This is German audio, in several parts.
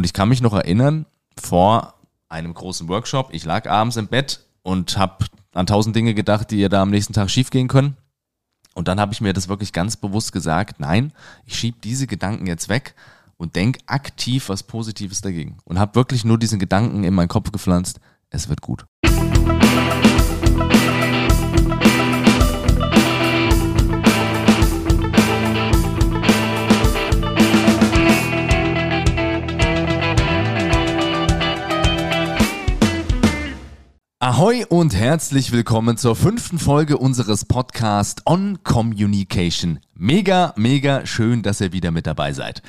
Und ich kann mich noch erinnern, vor einem großen Workshop, ich lag abends im Bett und habe an tausend Dinge gedacht, die ihr da am nächsten Tag schiefgehen können. Und dann habe ich mir das wirklich ganz bewusst gesagt, nein, ich schiebe diese Gedanken jetzt weg und denk aktiv was Positives dagegen. Und habe wirklich nur diesen Gedanken in meinen Kopf gepflanzt, es wird gut. Ahoi und herzlich willkommen zur fünften Folge unseres Podcasts On Communication. Mega, mega schön, dass ihr wieder mit dabei seid.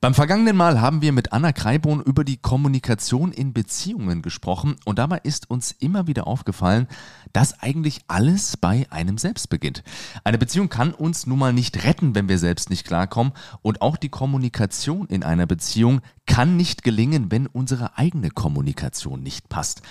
Beim vergangenen Mal haben wir mit Anna Kreiborn über die Kommunikation in Beziehungen gesprochen und dabei ist uns immer wieder aufgefallen, dass eigentlich alles bei einem selbst beginnt. Eine Beziehung kann uns nun mal nicht retten, wenn wir selbst nicht klarkommen und auch die Kommunikation in einer Beziehung kann nicht gelingen, wenn unsere eigene Kommunikation nicht passt.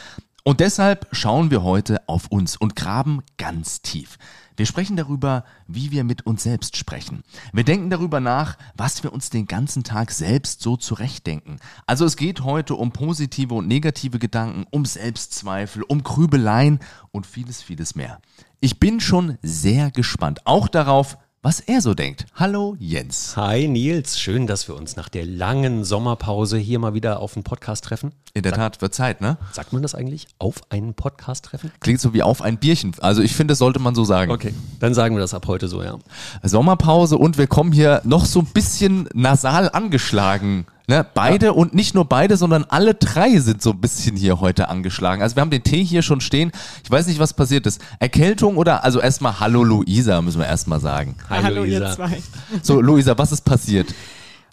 Und deshalb schauen wir heute auf uns und graben ganz tief. Wir sprechen darüber, wie wir mit uns selbst sprechen. Wir denken darüber nach, was wir uns den ganzen Tag selbst so zurechtdenken. Also es geht heute um positive und negative Gedanken, um Selbstzweifel, um Grübeleien und vieles, vieles mehr. Ich bin schon sehr gespannt, auch darauf, was er so denkt. Hallo Jens. Hi Nils, schön, dass wir uns nach der langen Sommerpause hier mal wieder auf einen Podcast treffen. In der Tat, wird Zeit, ne? Sagt man das eigentlich? Auf einen Podcast treffen? Klingt so wie auf ein Bierchen. Also ich finde, das sollte man so sagen. Okay, dann sagen wir das ab heute so, ja. Sommerpause und wir kommen hier noch so ein bisschen nasal angeschlagen Ne, beide ja. und nicht nur beide, sondern alle drei sind so ein bisschen hier heute angeschlagen. Also wir haben den Tee hier schon stehen. Ich weiß nicht, was passiert ist. Erkältung oder, also erstmal Hallo Luisa, müssen wir erstmal sagen. Hi, Hallo Luisa. ihr zwei. So, Luisa, was ist passiert?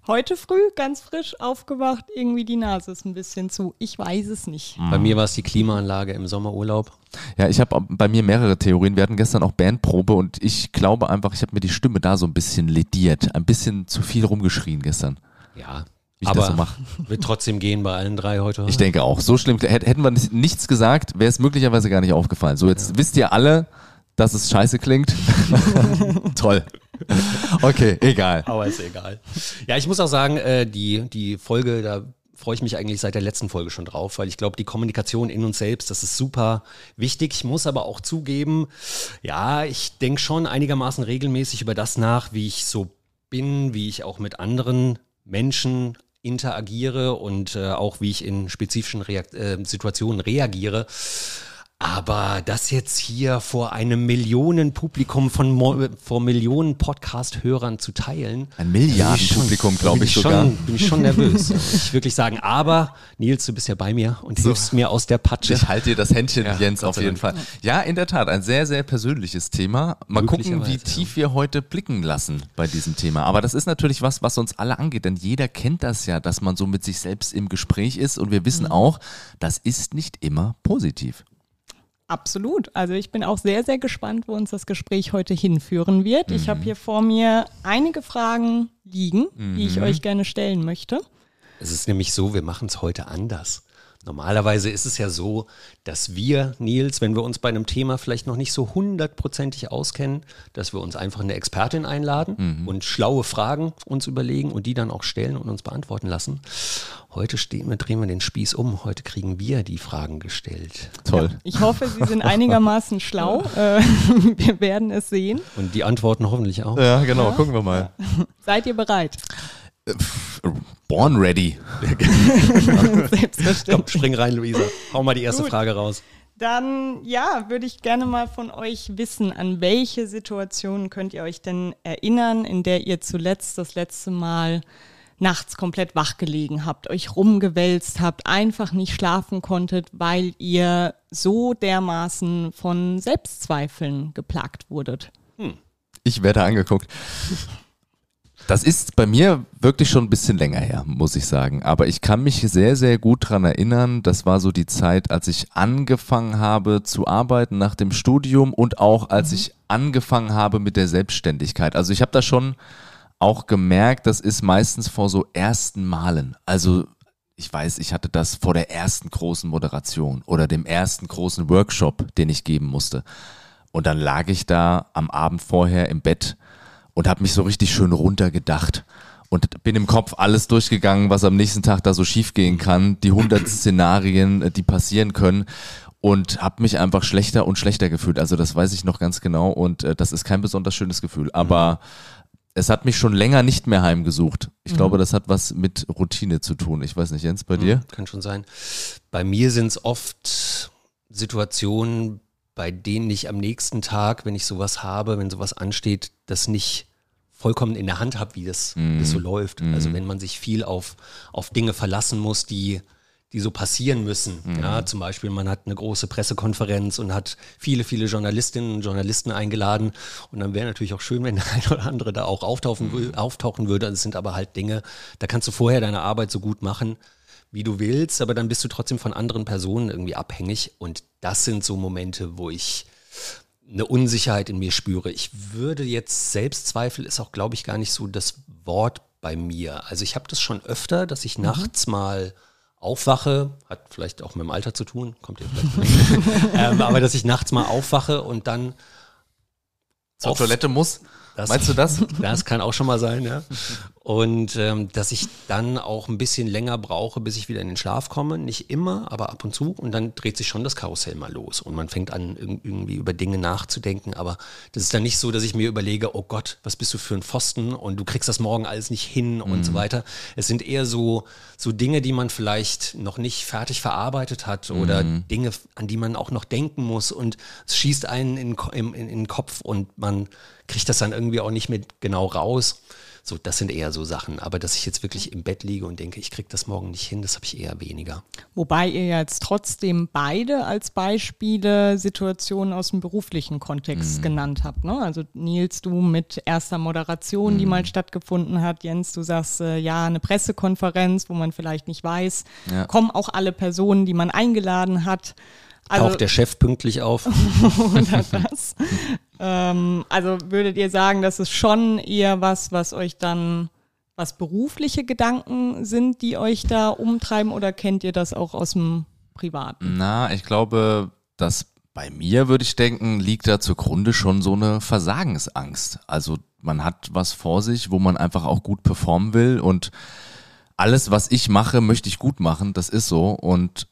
Heute früh, ganz frisch aufgewacht, irgendwie die Nase ist ein bisschen zu. Ich weiß es nicht. Bei mir war es die Klimaanlage im Sommerurlaub. Ja, ich habe bei mir mehrere Theorien. Wir hatten gestern auch Bandprobe und ich glaube einfach, ich habe mir die Stimme da so ein bisschen lediert. Ein bisschen zu viel rumgeschrien gestern. Ja, ich Aber das so mache. Wird trotzdem gehen bei allen drei heute. Ich denke auch. So schlimm. Hätten wir nichts gesagt, wäre es möglicherweise gar nicht aufgefallen. So, jetzt ja. wisst ihr alle, dass es scheiße klingt. Toll. Okay, egal. Aber ist egal. Ja, ich muss auch sagen, äh, die, die Folge, da freue ich mich eigentlich seit der letzten Folge schon drauf, weil ich glaube, die Kommunikation in uns selbst, das ist super wichtig. Ich muss aber auch zugeben, ja, ich denke schon einigermaßen regelmäßig über das nach, wie ich so bin, wie ich auch mit anderen Menschen interagiere und äh, auch wie ich in spezifischen Reakt äh, Situationen reagiere. Aber das jetzt hier vor einem Millionenpublikum von Mo vor Millionen Podcast-Hörern zu teilen. Ein Milliardenpublikum, glaube ich, sogar. Schon, bin ich schon nervös, muss ich wirklich sagen. Aber Nils, du bist ja bei mir und so. hilfst mir aus der Patsche. Ich halte dir das Händchen, ja, Jens, auf jeden Fall. Ja, in der Tat, ein sehr, sehr persönliches Thema. Mal gucken, wie tief wir heute blicken lassen bei diesem Thema. Aber das ist natürlich was, was uns alle angeht, denn jeder kennt das ja, dass man so mit sich selbst im Gespräch ist und wir wissen mhm. auch, das ist nicht immer positiv. Absolut. Also ich bin auch sehr, sehr gespannt, wo uns das Gespräch heute hinführen wird. Mhm. Ich habe hier vor mir einige Fragen liegen, mhm. die ich mhm. euch gerne stellen möchte. Es ist nämlich so, wir machen es heute anders. Normalerweise ist es ja so, dass wir, Nils, wenn wir uns bei einem Thema vielleicht noch nicht so hundertprozentig auskennen, dass wir uns einfach eine Expertin einladen mhm. und schlaue Fragen uns überlegen und die dann auch stellen und uns beantworten lassen. Heute stehen wir, drehen wir den Spieß um. Heute kriegen wir die Fragen gestellt. Toll. Ja, ich hoffe, Sie sind einigermaßen schlau. Äh, wir werden es sehen. Und die Antworten hoffentlich auch. Ja, genau. Ja. Gucken wir mal. Seid ihr bereit? Born ready. Selbstverständlich. Komm, spring rein, Luisa. Hau mal die erste Gut. Frage raus. Dann, ja, würde ich gerne mal von euch wissen, an welche Situationen könnt ihr euch denn erinnern, in der ihr zuletzt das letzte Mal nachts komplett wach gelegen habt, euch rumgewälzt habt, einfach nicht schlafen konntet, weil ihr so dermaßen von Selbstzweifeln geplagt wurdet. Hm. Ich werde angeguckt. Das ist bei mir wirklich schon ein bisschen länger her, muss ich sagen. Aber ich kann mich sehr, sehr gut daran erinnern. Das war so die Zeit, als ich angefangen habe zu arbeiten nach dem Studium und auch als mhm. ich angefangen habe mit der Selbstständigkeit. Also ich habe da schon auch gemerkt, das ist meistens vor so ersten Malen. Also ich weiß, ich hatte das vor der ersten großen Moderation oder dem ersten großen Workshop, den ich geben musste. Und dann lag ich da am Abend vorher im Bett und habe mich so richtig schön runtergedacht und bin im Kopf alles durchgegangen, was am nächsten Tag da so schief gehen kann, die 100 Szenarien, äh, die passieren können und habe mich einfach schlechter und schlechter gefühlt. Also das weiß ich noch ganz genau und äh, das ist kein besonders schönes Gefühl. Aber es hat mich schon länger nicht mehr heimgesucht. Ich mhm. glaube, das hat was mit Routine zu tun. Ich weiß nicht, Jens, bei mhm, dir? Kann schon sein. Bei mir sind es oft Situationen, bei denen ich am nächsten Tag, wenn ich sowas habe, wenn sowas ansteht, das nicht vollkommen in der Hand habe, wie das, mm. das so läuft. Mm. Also wenn man sich viel auf, auf Dinge verlassen muss, die die so passieren müssen. Mhm. Ja, zum Beispiel, man hat eine große Pressekonferenz und hat viele, viele Journalistinnen und Journalisten eingeladen. Und dann wäre natürlich auch schön, wenn der eine oder andere da auch auftauchen, mhm. auftauchen würde. Das sind aber halt Dinge, da kannst du vorher deine Arbeit so gut machen, wie du willst, aber dann bist du trotzdem von anderen Personen irgendwie abhängig. Und das sind so Momente, wo ich eine Unsicherheit in mir spüre. Ich würde jetzt Selbstzweifel ist auch, glaube ich, gar nicht so das Wort bei mir. Also ich habe das schon öfter, dass ich mhm. nachts mal aufwache, hat vielleicht auch mit dem Alter zu tun, kommt ihr vielleicht ähm, aber dass ich nachts mal aufwache und dann zur Toilette muss. Das, Meinst du das? Das kann auch schon mal sein, ja. Und ähm, dass ich dann auch ein bisschen länger brauche, bis ich wieder in den Schlaf komme. Nicht immer, aber ab und zu. Und dann dreht sich schon das Karussell mal los. Und man fängt an, irgendwie über Dinge nachzudenken. Aber das ist dann nicht so, dass ich mir überlege, oh Gott, was bist du für ein Pfosten und du kriegst das morgen alles nicht hin und so mhm. weiter. Es sind eher so, so Dinge, die man vielleicht noch nicht fertig verarbeitet hat oder mhm. Dinge, an die man auch noch denken muss. Und es schießt einen in, in, in den Kopf und man kriegt das dann irgendwie auch nicht mehr genau raus. So, das sind eher so Sachen. Aber dass ich jetzt wirklich im Bett liege und denke, ich kriege das morgen nicht hin, das habe ich eher weniger. Wobei ihr jetzt trotzdem beide als Beispiele Situationen aus dem beruflichen Kontext mhm. genannt habt. Ne? Also Nils, du mit erster Moderation, mhm. die mal stattgefunden hat. Jens, du sagst, äh, ja, eine Pressekonferenz, wo man vielleicht nicht weiß, ja. kommen auch alle Personen, die man eingeladen hat. Also, Taucht der Chef pünktlich auf? oder das. ähm, also würdet ihr sagen, das ist schon eher was, was euch dann, was berufliche Gedanken sind, die euch da umtreiben oder kennt ihr das auch aus dem Privaten? Na, ich glaube, dass bei mir, würde ich denken, liegt da zugrunde schon so eine Versagensangst. Also man hat was vor sich, wo man einfach auch gut performen will und alles, was ich mache, möchte ich gut machen. Das ist so. Und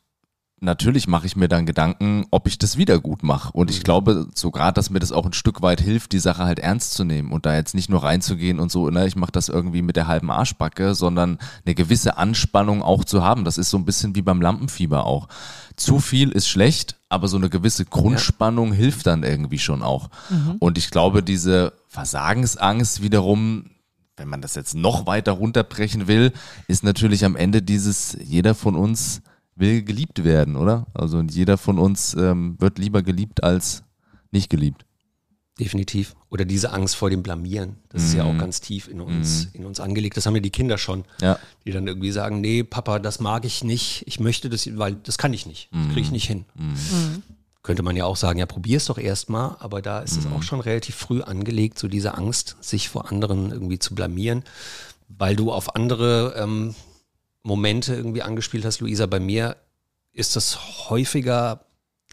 natürlich mache ich mir dann Gedanken, ob ich das wieder gut mache. Und ich mhm. glaube sogar, dass mir das auch ein Stück weit hilft, die Sache halt ernst zu nehmen und da jetzt nicht nur reinzugehen und so, ne, ich mache das irgendwie mit der halben Arschbacke, sondern eine gewisse Anspannung auch zu haben. Das ist so ein bisschen wie beim Lampenfieber auch. Zu viel ist schlecht, aber so eine gewisse Grundspannung ja. hilft dann irgendwie schon auch. Mhm. Und ich glaube, diese Versagensangst wiederum, wenn man das jetzt noch weiter runterbrechen will, ist natürlich am Ende dieses, jeder von uns will geliebt werden, oder? Also jeder von uns ähm, wird lieber geliebt als nicht geliebt. Definitiv. Oder diese Angst vor dem Blamieren. Das mm. ist ja auch mhm. ganz tief in uns, mm. in uns angelegt. Das haben ja die Kinder schon. Ja. Die dann irgendwie sagen, nee, Papa, das mag ich nicht. Ich möchte das, weil das kann ich nicht. Das kriege ich mhm. nicht hin. Mm. Könnte man ja auch sagen, ja, probier es doch erstmal. Aber da ist es auch schon relativ früh angelegt, so diese Angst, sich vor anderen irgendwie zu blamieren. Weil du auf andere ähm, Momente irgendwie angespielt hast, Luisa. Bei mir ist das häufiger,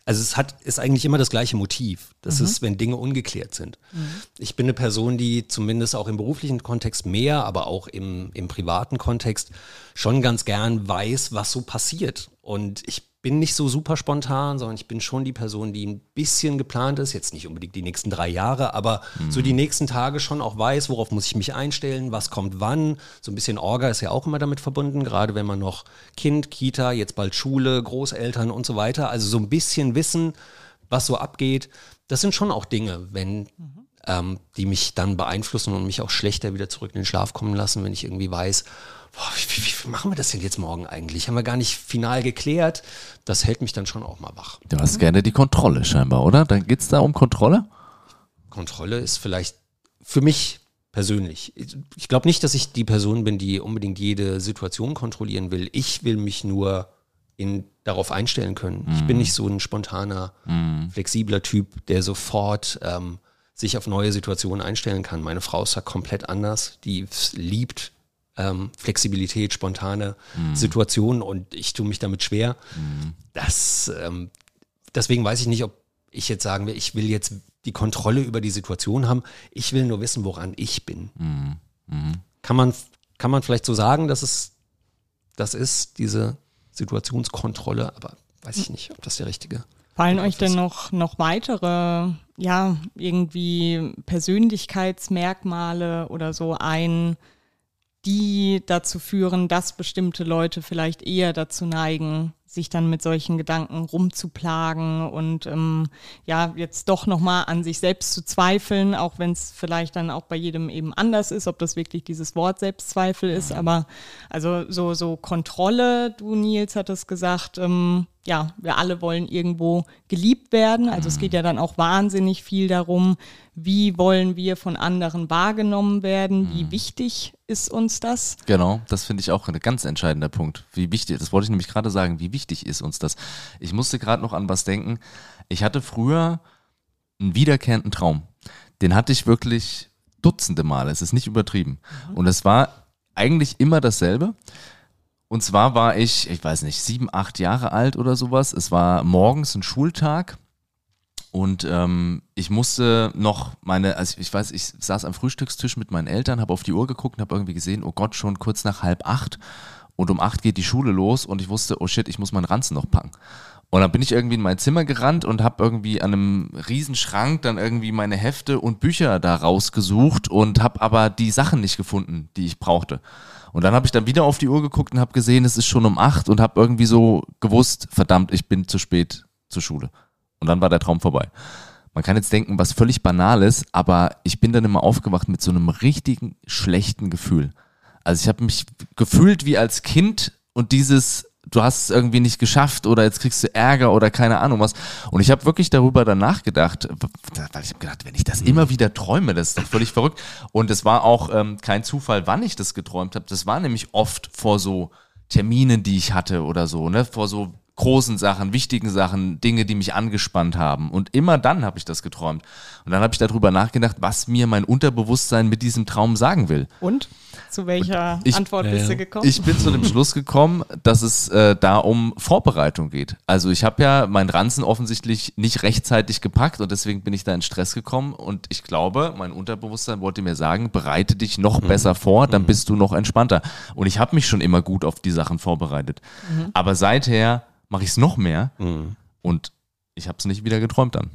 also es hat, ist eigentlich immer das gleiche Motiv. Das mhm. ist, wenn Dinge ungeklärt sind. Mhm. Ich bin eine Person, die zumindest auch im beruflichen Kontext mehr, aber auch im, im privaten Kontext schon ganz gern weiß, was so passiert. Und ich bin nicht so super spontan, sondern ich bin schon die Person, die ein bisschen geplant ist, jetzt nicht unbedingt die nächsten drei Jahre, aber mhm. so die nächsten Tage schon auch weiß, worauf muss ich mich einstellen, was kommt wann. So ein bisschen Orga ist ja auch immer damit verbunden, gerade wenn man noch Kind, Kita, jetzt bald Schule, Großeltern und so weiter. Also so ein bisschen wissen, was so abgeht. Das sind schon auch Dinge, wenn mhm. ähm, die mich dann beeinflussen und mich auch schlechter wieder zurück in den Schlaf kommen lassen, wenn ich irgendwie weiß, boah, wie, wie, wie, machen wir das denn jetzt morgen eigentlich? Haben wir gar nicht final geklärt. Das hält mich dann schon auch mal wach. Du hast gerne die Kontrolle scheinbar, oder? Dann geht es da um Kontrolle? Kontrolle ist vielleicht für mich persönlich. Ich glaube nicht, dass ich die Person bin, die unbedingt jede Situation kontrollieren will. Ich will mich nur in, darauf einstellen können. Mm. Ich bin mhm. nicht so ein spontaner, mm. flexibler Typ, der sofort ähm, sich auf neue Situationen einstellen kann. Meine Frau ist da komplett anders. Die liebt ähm, Flexibilität, spontane mhm. Situationen und ich tue mich damit schwer. Mhm. Das, ähm, deswegen weiß ich nicht, ob ich jetzt sagen will, ich will jetzt die Kontrolle über die Situation haben. Ich will nur wissen, woran ich bin. Mhm. mhm. Kann man kann man vielleicht so sagen, dass es das ist, diese Situationskontrolle, aber weiß ich nicht, ob das der richtige. Fallen euch denn noch, noch weitere, ja, irgendwie Persönlichkeitsmerkmale oder so ein, die dazu führen, dass bestimmte Leute vielleicht eher dazu neigen, sich dann mit solchen Gedanken rumzuplagen und ähm, ja, jetzt doch nochmal an sich selbst zu zweifeln, auch wenn es vielleicht dann auch bei jedem eben anders ist, ob das wirklich dieses Wort Selbstzweifel ist, aber also so, so Kontrolle, du Nils hattest gesagt, ähm, ja, wir alle wollen irgendwo geliebt werden. Also es geht ja dann auch wahnsinnig viel darum, wie wollen wir von anderen wahrgenommen werden, wie wichtig ist uns das? Genau, das finde ich auch ein ganz entscheidender Punkt. Wie wichtig, das wollte ich nämlich gerade sagen, wie wichtig ist uns das? Ich musste gerade noch an was denken. Ich hatte früher einen wiederkehrenden Traum. Den hatte ich wirklich dutzende Male, es ist nicht übertrieben. Und es war eigentlich immer dasselbe. Und zwar war ich, ich weiß nicht, sieben, acht Jahre alt oder sowas. Es war morgens ein Schultag und ähm, ich musste noch meine, also ich weiß, ich saß am Frühstückstisch mit meinen Eltern, habe auf die Uhr geguckt und habe irgendwie gesehen, oh Gott, schon kurz nach halb acht und um acht geht die Schule los und ich wusste, oh shit, ich muss meinen Ranzen noch packen. Und dann bin ich irgendwie in mein Zimmer gerannt und habe irgendwie an einem Riesenschrank dann irgendwie meine Hefte und Bücher da rausgesucht und habe aber die Sachen nicht gefunden, die ich brauchte. Und dann habe ich dann wieder auf die Uhr geguckt und habe gesehen, es ist schon um acht und habe irgendwie so gewusst, verdammt, ich bin zu spät zur Schule. Und dann war der Traum vorbei. Man kann jetzt denken, was völlig Banales, aber ich bin dann immer aufgewacht mit so einem richtigen schlechten Gefühl. Also ich habe mich gefühlt wie als Kind und dieses, du hast es irgendwie nicht geschafft oder jetzt kriegst du Ärger oder keine Ahnung was. Und ich habe wirklich darüber dann nachgedacht, weil ich habe gedacht, wenn ich das immer wieder träume, das ist doch völlig verrückt. Und es war auch ähm, kein Zufall, wann ich das geträumt habe. Das war nämlich oft vor so Terminen, die ich hatte oder so, ne, vor so großen Sachen, wichtigen Sachen, Dinge, die mich angespannt haben. Und immer dann habe ich das geträumt. Und dann habe ich darüber nachgedacht, was mir mein Unterbewusstsein mit diesem Traum sagen will. Und? Zu welcher ich- Antwort bist du gekommen? Ich bin zu dem Schluss gekommen, dass es äh, da um Vorbereitung geht. Also ich habe ja meinen Ranzen offensichtlich nicht rechtzeitig gepackt und deswegen bin ich da in Stress gekommen und ich glaube, mein Unterbewusstsein wollte mir sagen, bereite dich noch besser vor, dann bist du noch entspannter. Und ich habe mich schon immer gut auf die Sachen vorbereitet. Aber seither mache ich es noch mehr und ich habe es nicht wieder geträumt dann.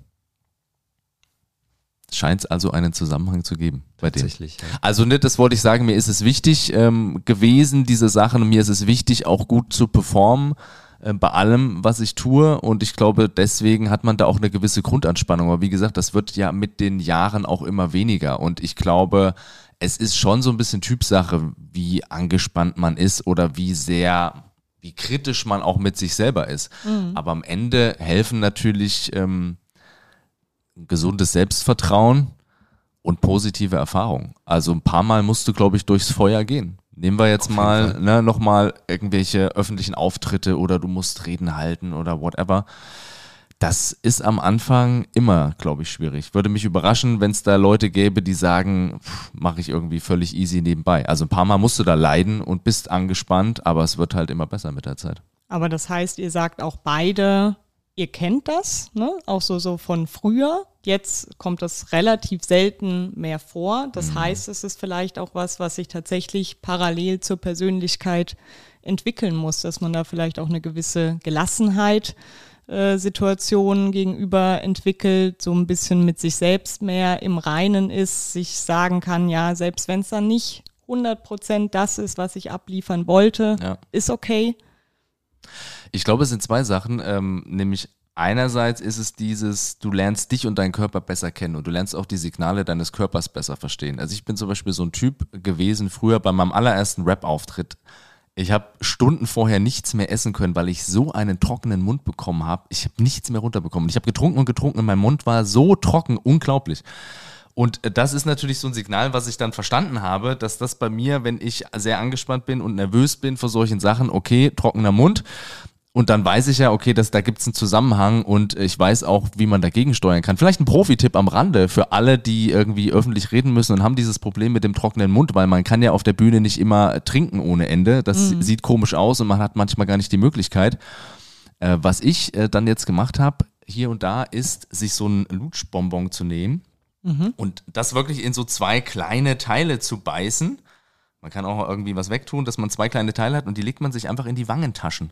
Scheint es also einen Zusammenhang zu geben bei dem. Tatsächlich. Ja. Also ne, das wollte ich sagen, mir ist es wichtig ähm, gewesen, diese Sachen, und mir ist es wichtig, auch gut zu performen äh, bei allem, was ich tue. Und ich glaube, deswegen hat man da auch eine gewisse Grundanspannung. Aber wie gesagt, das wird ja mit den Jahren auch immer weniger. Und ich glaube, es ist schon so ein bisschen Typsache, wie angespannt man ist oder wie sehr, wie kritisch man auch mit sich selber ist. Aber am Ende helfen natürlich ähm, ein gesundes Selbstvertrauen und positive Erfahrungen. Also ein paar Mal musst du, glaube ich, durchs Feuer gehen. Nehmen wir jetzt mal ne, nochmal irgendwelche öffentlichen Auftritte oder du musst Reden halten oder whatever. Das ist am Anfang immer, glaube ich, schwierig. Würde mich überraschen, wenn es da Leute gäbe, die sagen, mache ich irgendwie völlig easy nebenbei. Also ein paar Mal musst du da leiden und bist angespannt, aber es wird halt immer besser mit der Zeit. Aber das heißt, ihr sagt auch beide, ihr kennt das, ne? auch so, so von früher. Jetzt kommt das relativ selten mehr vor. Das heißt, es ist vielleicht auch was, was sich tatsächlich parallel zur Persönlichkeit entwickeln muss, dass man da vielleicht auch eine gewisse Gelassenheit äh, Situationen gegenüber entwickelt, so ein bisschen mit sich selbst mehr im Reinen ist, sich sagen kann, ja, selbst wenn es dann nicht 100% das ist, was ich abliefern wollte, Ja. ist okay. Ich glaube, es sind zwei Sachen, ähm, nämlich einerseits ist es dieses, du lernst dich und deinen Körper besser kennen und du lernst auch die Signale deines Körpers besser verstehen. Also ich bin zum Beispiel so ein Typ gewesen früher bei meinem allerersten Rap-Auftritt. Ich habe Stunden vorher nichts mehr essen können, weil ich so einen trockenen Mund bekommen habe. Ich habe nichts mehr runterbekommen. Ich habe getrunken und getrunken und mein Mund war so trocken, unglaublich. Und äh, das ist natürlich so ein Signal, was ich dann verstanden habe, dass das bei mir, wenn ich sehr angespannt bin und nervös bin vor solchen Sachen, okay, trockener Mund. Und dann weiß ich ja, okay, dass, da gibt es einen Zusammenhang und ich weiß auch, wie man dagegen steuern kann. Vielleicht ein Profi-Tipp am Rande für alle, die irgendwie öffentlich reden müssen und haben dieses Problem mit dem trockenen Mund, weil man kann ja auf der Bühne nicht immer trinken ohne Ende. Das sieht komisch aus und man hat manchmal gar nicht die Möglichkeit. Äh, was ich äh, dann jetzt gemacht habe, hier und da, ist, sich so ein Lutschbonbon zu nehmen und das wirklich in so zwei kleine Teile zu beißen Man kann auch irgendwie was wegtun, dass man zwei kleine Teile hat und die legt man sich einfach in die Wangentaschen.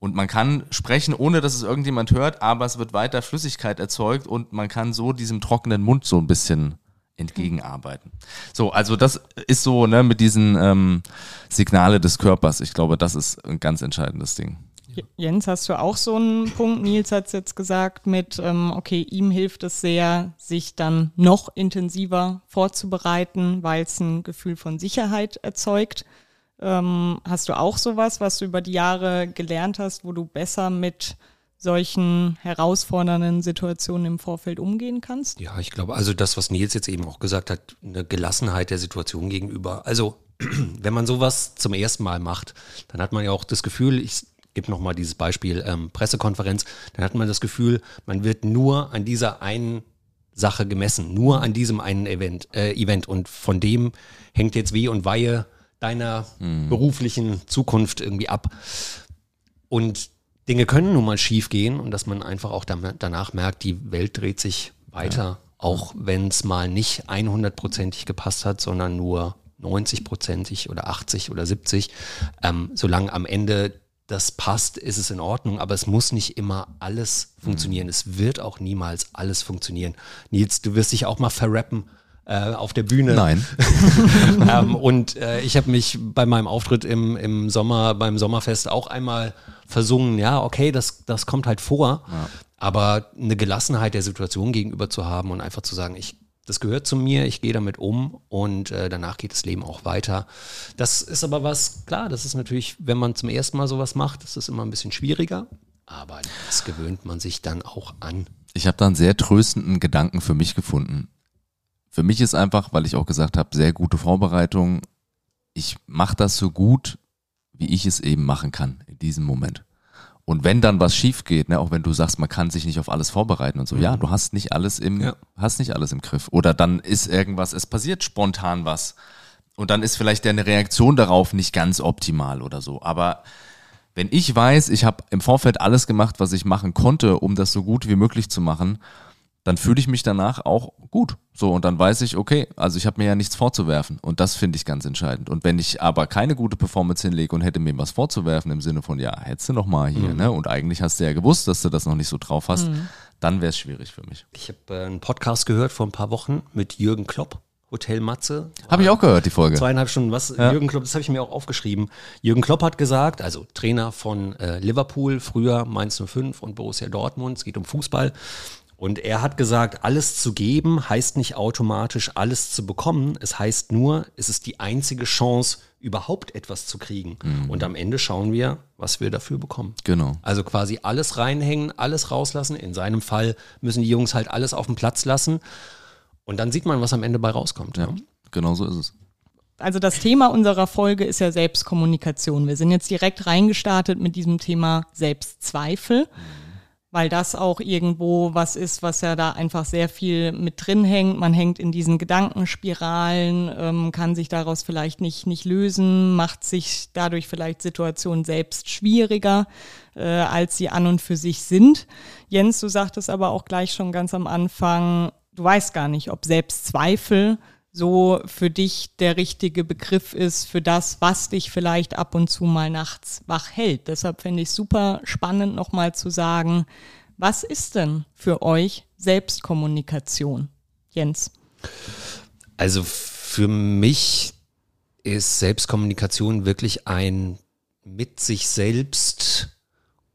Und man kann sprechen, ohne dass es irgendjemand hört, aber es wird weiter Flüssigkeit erzeugt und man kann so diesem trockenen Mund so ein bisschen entgegenarbeiten. So, also das ist so ne, mit diesen ähm, Signale des Körpers. Ich glaube, das ist ein ganz entscheidendes Ding. Jens, hast du auch so einen Punkt? Nils hat es jetzt gesagt mit, ähm, okay, ihm hilft es sehr, sich dann noch intensiver vorzubereiten, weil es ein Gefühl von Sicherheit erzeugt. Ähm, hast du auch sowas, was du über die Jahre gelernt hast, wo du besser mit solchen herausfordernden Situationen im Vorfeld umgehen kannst? Ja, ich glaube, also das, was Nils jetzt eben auch gesagt hat, eine Gelassenheit der Situation gegenüber. Also, wenn man sowas zum ersten Mal macht, dann hat man ja auch das Gefühl, ich gebe nochmal dieses Beispiel ähm, Pressekonferenz, dann hat man das Gefühl, man wird nur an dieser einen Sache gemessen, nur an diesem einen Event, äh, Event und von dem hängt jetzt Weh und Weihe deiner mhm. beruflichen Zukunft irgendwie ab. Und Dinge können nun mal schief gehen und dass man einfach auch danach merkt, die Welt dreht sich weiter, ja. auch wenn es mal nicht 100%ig gepasst hat, sondern nur 90%ig oder 80 oder 70. Ähm, solange am Ende das passt, ist es in Ordnung, aber es muss nicht immer alles funktionieren. Mhm. Es wird auch niemals alles funktionieren. Nils, du wirst dich auch mal verrappen auf der Bühne. Nein. ähm, und äh, ich habe mich bei meinem Auftritt im, im Sommer, beim Sommerfest auch einmal versungen, ja, okay, das, das kommt halt vor, ja. aber eine Gelassenheit der Situation gegenüber zu haben und einfach zu sagen, ich das gehört zu mir, ich gehe damit um und äh, danach geht das Leben auch weiter. Das ist aber was, klar, das ist natürlich, wenn man zum ersten Mal sowas macht, das ist immer ein bisschen schwieriger, aber das gewöhnt man sich dann auch an. Ich habe da einen sehr tröstenden Gedanken für mich gefunden. Für mich ist einfach, weil ich auch gesagt habe, sehr gute Vorbereitung. Ich mache das so gut, wie ich es eben machen kann in diesem Moment. Und wenn dann was schief geht, ne, auch wenn du sagst, man kann sich nicht auf alles vorbereiten und so, mhm. ja, du hast nicht alles im, ja. hast nicht alles im Griff. Oder dann ist irgendwas, es passiert spontan was. Und dann ist vielleicht deine Reaktion darauf nicht ganz optimal oder so. Aber wenn ich weiß, ich habe im Vorfeld alles gemacht, was ich machen konnte, um das so gut wie möglich zu machen, dann fühle ich mich danach auch gut. So, und dann weiß ich, okay, also ich habe mir ja nichts vorzuwerfen. Und das finde ich ganz entscheidend. Und wenn ich aber keine gute Performance hinlege und hätte mir was vorzuwerfen im Sinne von, ja, hättest du noch mal hier, mhm. ne? Und eigentlich hast du ja gewusst, dass du das noch nicht so drauf hast, mhm. dann wäre es schwierig für mich. Ich habe äh, einen Podcast gehört vor ein paar Wochen mit Jürgen Klopp. Hotel Matze. Habe ich auch gehört, die Folge. Zweieinhalb Stunden. Was? Ja. Jürgen Klopp, das habe ich mir auch aufgeschrieben. Jürgen Klopp hat gesagt, also Trainer von äh, Liverpool, früher Mainz 05 und Borussia Dortmund, es geht um Fußball. Und er hat gesagt, alles zu geben heißt nicht automatisch alles zu bekommen. Es heißt nur, es ist die einzige Chance, überhaupt etwas zu kriegen. Mhm. Und am Ende schauen wir, was wir dafür bekommen. Genau. Also quasi alles reinhängen, alles rauslassen. In seinem Fall müssen die Jungs halt alles auf den Platz lassen. Und dann sieht man, was am Ende bei rauskommt. Ja, genau so ist es. Also das Thema unserer Folge ist ja Selbstkommunikation. Wir sind jetzt direkt reingestartet mit diesem Thema Selbstzweifel. Mhm weil das auch irgendwo was ist, was ja da einfach sehr viel mit drin hängt. Man hängt in diesen Gedankenspiralen, ähm, kann sich daraus vielleicht nicht, nicht lösen, macht sich dadurch vielleicht Situationen selbst schwieriger, äh, als sie an und für sich sind. Jens, du sagtest aber auch gleich schon ganz am Anfang, du weißt gar nicht, ob Selbstzweifel so für dich der richtige Begriff ist für das, was dich vielleicht ab und zu mal nachts wach hält. Deshalb finde ich super spannend nochmal zu sagen, was ist denn für euch Selbstkommunikation? Jens. Also für mich ist Selbstkommunikation wirklich ein mit sich selbst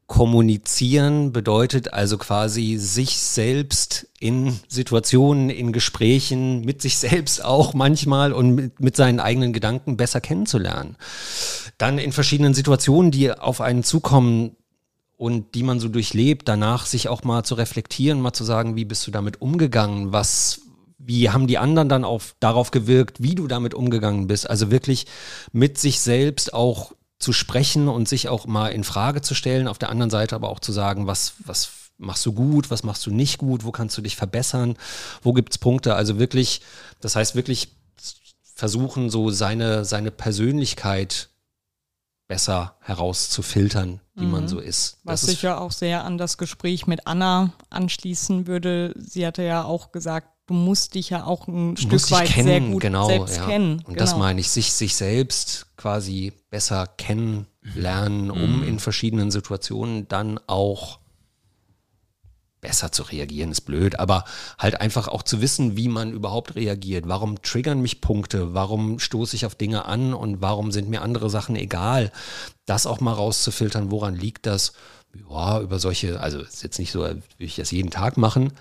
Kommunizieren bedeutet also quasi sich selbst in Situationen, in Gesprächen, mit sich selbst auch manchmal und mit, mit, seinen eigenen Gedanken besser kennenzulernen. Dann in verschiedenen Situationen, die auf einen zukommen und die man so durchlebt, danach sich auch mal zu reflektieren, mal zu sagen, wie bist du damit umgegangen, was, wie haben die anderen dann auf, darauf gewirkt, wie du damit umgegangen bist. Also wirklich mit sich selbst auch zu sprechen und sich auch mal in Frage zu stellen, auf der anderen Seite aber auch zu sagen, was, was machst du gut, was machst du nicht gut, wo kannst du dich verbessern, wo gibt es Punkte. Also wirklich, das heißt wirklich versuchen, so seine, seine Persönlichkeit besser herauszufiltern, wie mhm. man so ist. Was das sich ja auch sehr an das Gespräch mit Anna anschließen würde. Sie hatte ja auch gesagt, du musst dich ja auch ein Du Stück musst dich weit kennen, sehr gut genau, selbst ja. kennen. Und das genau. meine ich, sich, sich selbst quasi besser kennenlernen, um in verschiedenen Situationen dann auch besser zu reagieren, ist blöd, aber halt einfach auch zu wissen, wie man überhaupt reagiert. Warum triggern mich Punkte? Warum stoße ich auf Dinge an und warum sind mir andere Sachen egal? Das auch mal rauszufiltern, woran liegt das? Ja, über solche, also ist jetzt nicht so, als würde ich das jeden Tag machen,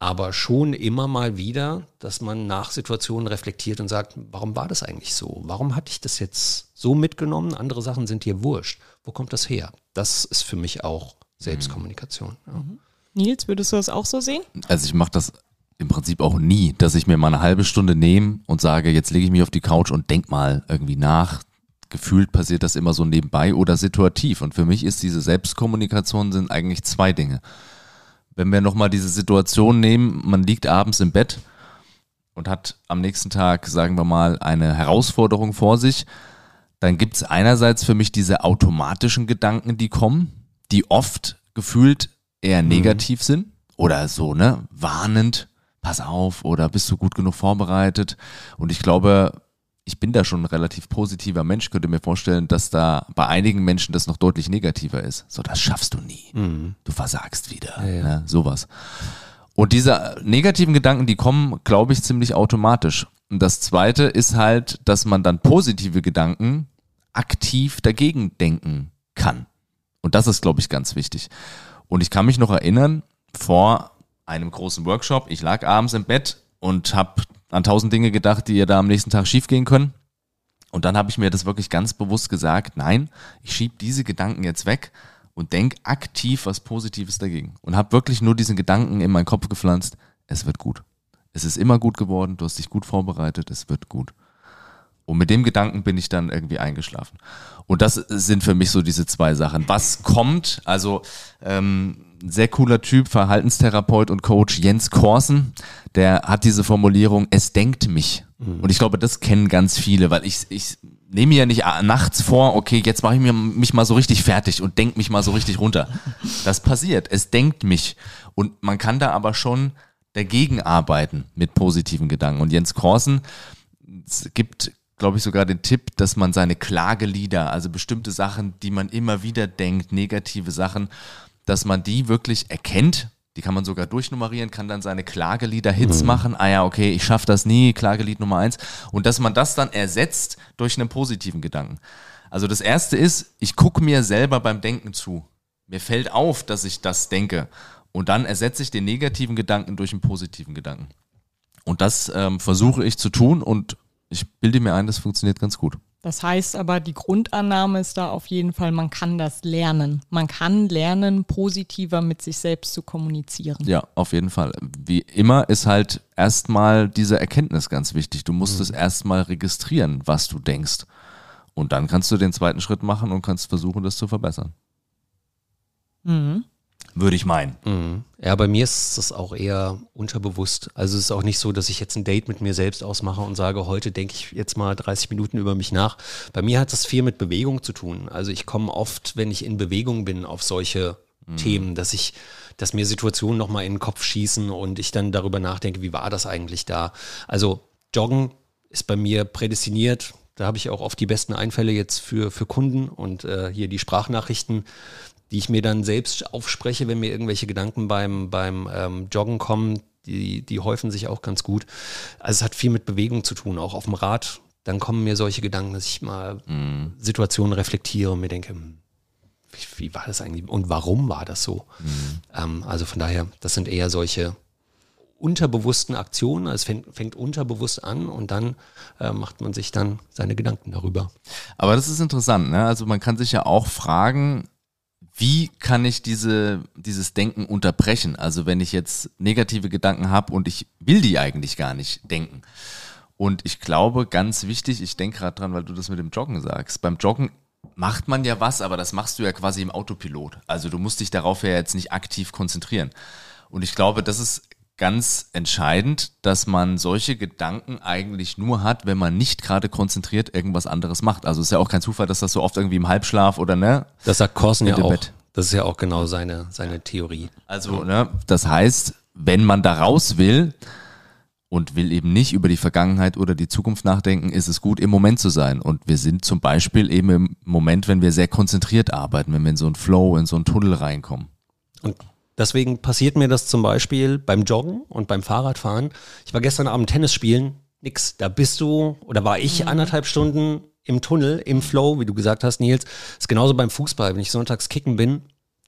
aber schon immer mal wieder, dass man nach Situationen reflektiert und sagt, warum war das eigentlich so? Warum hatte ich das jetzt so mitgenommen? Andere Sachen sind dir wurscht. Wo kommt das her? Das ist für mich auch Selbstkommunikation. Ja. Nils, würdest du das auch so sehen? Also ich mache das im Prinzip auch nie, dass ich mir mal eine halbe Stunde nehme und sage, jetzt lege ich mich auf die Couch und denk mal irgendwie nach. Gefühlt passiert das immer so nebenbei oder situativ. Und für mich ist diese Selbstkommunikation sind eigentlich zwei Dinge. Wenn wir nochmal diese Situation nehmen, man liegt abends im Bett und hat am nächsten Tag, sagen wir mal, eine Herausforderung vor sich, dann gibt es einerseits für mich diese automatischen Gedanken, die kommen, die oft gefühlt eher negativ sind oder so, ne, warnend, pass auf oder bist du gut genug vorbereitet. Und ich glaube, ich bin da schon ein relativ positiver Mensch, könnte mir vorstellen, dass da bei einigen Menschen das noch deutlich negativer ist. So, das schaffst du nie. Du versagst wieder. ja. Ne, sowas. Und diese negativen Gedanken, die kommen, glaube ich, ziemlich automatisch. Und das zweite ist halt, dass man dann positive Gedanken aktiv dagegen denken kann. Und das ist, glaube ich, ganz wichtig. Und ich kann mich noch erinnern, vor einem großen Workshop, ich lag abends im Bett und habe an tausend Dinge gedacht, die ja da am nächsten Tag schiefgehen können. Und dann habe ich mir das wirklich ganz bewusst gesagt, nein, ich schiebe diese Gedanken jetzt weg und denk aktiv was Positives dagegen. Und habe wirklich nur diesen Gedanken in meinen Kopf gepflanzt, es wird gut. Es ist immer gut geworden, du hast dich gut vorbereitet, es wird gut. Und mit dem Gedanken bin ich dann irgendwie eingeschlafen. Und das sind für mich so diese zwei Sachen. Was kommt, also ähm, sehr cooler Typ, Verhaltenstherapeut und Coach Jens Korsen, der hat diese Formulierung, es denkt mich. Und ich glaube, das kennen ganz viele, weil ich, ich nehme mir ja nicht nachts vor, okay, jetzt mache ich mir, mich mal so richtig fertig und denk mich mal so richtig runter. Das passiert, es denkt mich. Und man kann da aber schon dagegen arbeiten mit positiven Gedanken. Und Jens Korsen, gibt, glaube ich, sogar den Tipp, dass man seine Klagelieder, also bestimmte Sachen, die man immer wieder denkt, negative Sachen, dass man die wirklich erkennt. Die kann man sogar durchnummerieren, kann dann seine Klagelieder-Hits machen. Ah ja, okay, ich schaffe das nie, Klagelied Nummer eins. Und dass man das dann ersetzt durch einen positiven Gedanken. Also das erste ist, ich gucke mir selber beim Denken zu. Mir fällt auf, dass ich das denke. Und dann ersetze ich den negativen Gedanken durch einen positiven Gedanken. Und das ähm, versuche ich zu tun und ich bilde mir ein, das funktioniert ganz gut. Das heißt aber, die Grundannahme ist da auf jeden Fall, man kann das lernen. Man kann lernen, positiver mit sich selbst zu kommunizieren. Ja, auf jeden Fall. Wie immer ist halt erstmal diese Erkenntnis ganz wichtig. Du musst es erstmal registrieren, was du denkst. Und dann kannst du den zweiten Schritt machen und kannst versuchen, das zu verbessern. Würde ich meinen. Mhm. Ja, bei mir ist das auch eher unterbewusst. Also es ist auch nicht so, dass ich jetzt ein Date mit mir selbst ausmache und sage, heute denke ich jetzt mal 30 Minuten über mich nach. Bei mir hat das viel mit Bewegung zu tun. Also ich komme oft, wenn ich in Bewegung bin, auf solche Themen, dass ich, dass mir Situationen nochmal in den Kopf schießen und ich dann darüber nachdenke, wie war das eigentlich da? Also Joggen ist bei mir prädestiniert. Da habe ich auch oft die besten Einfälle jetzt für, für Kunden und äh, hier die Sprachnachrichten die ich mir dann selbst aufspreche, wenn mir irgendwelche Gedanken beim, beim ähm, Joggen kommen, die, die häufen sich auch ganz gut. Also es hat viel mit Bewegung zu tun, auch auf dem Rad. Dann kommen mir solche Gedanken, dass ich mal Situationen reflektiere und mir denke, hm, wie, wie war das eigentlich und warum war das so? Ähm, also von daher, das sind eher solche unterbewussten Aktionen. Also es fängt, fängt unterbewusst an und dann äh, macht man sich dann seine Gedanken darüber. Aber das ist interessant, ne? Also man kann sich ja auch fragen, wie kann ich diese, dieses Denken unterbrechen? Also wenn ich jetzt negative Gedanken habe und ich will die eigentlich gar nicht denken. Und ich glaube, ganz wichtig, ich denke gerade dran, weil du das mit dem Joggen sagst. Beim Joggen macht man ja was, aber das machst du ja quasi im Autopilot. Also du musst dich darauf ja jetzt nicht aktiv konzentrieren. Und ich glaube, das ist ganz entscheidend, dass man solche Gedanken eigentlich nur hat, wenn man nicht gerade konzentriert irgendwas anderes macht. Also es ist ja auch kein Zufall, dass das so oft irgendwie im Halbschlaf oder ne, Das sagt Korsen ja auch. Bett. Das ist ja auch genau seine, seine Theorie. Also, ne, das heißt, wenn man da raus will, und will eben nicht über die Vergangenheit oder die Zukunft nachdenken, ist es gut, im Moment zu sein. Und wir sind zum Beispiel eben im Moment, wenn wir sehr konzentriert arbeiten, wenn wir in so einen Flow, in so einen Tunnel reinkommen. Und deswegen passiert mir das zum Beispiel beim Joggen und beim Fahrradfahren. Ich war gestern Abend Tennis spielen, nix. Da bist du, oder war ich anderthalb Stunden im Tunnel, im Flow, wie du gesagt hast, Nils. ist genauso beim Fußball. Wenn ich sonntags kicken bin,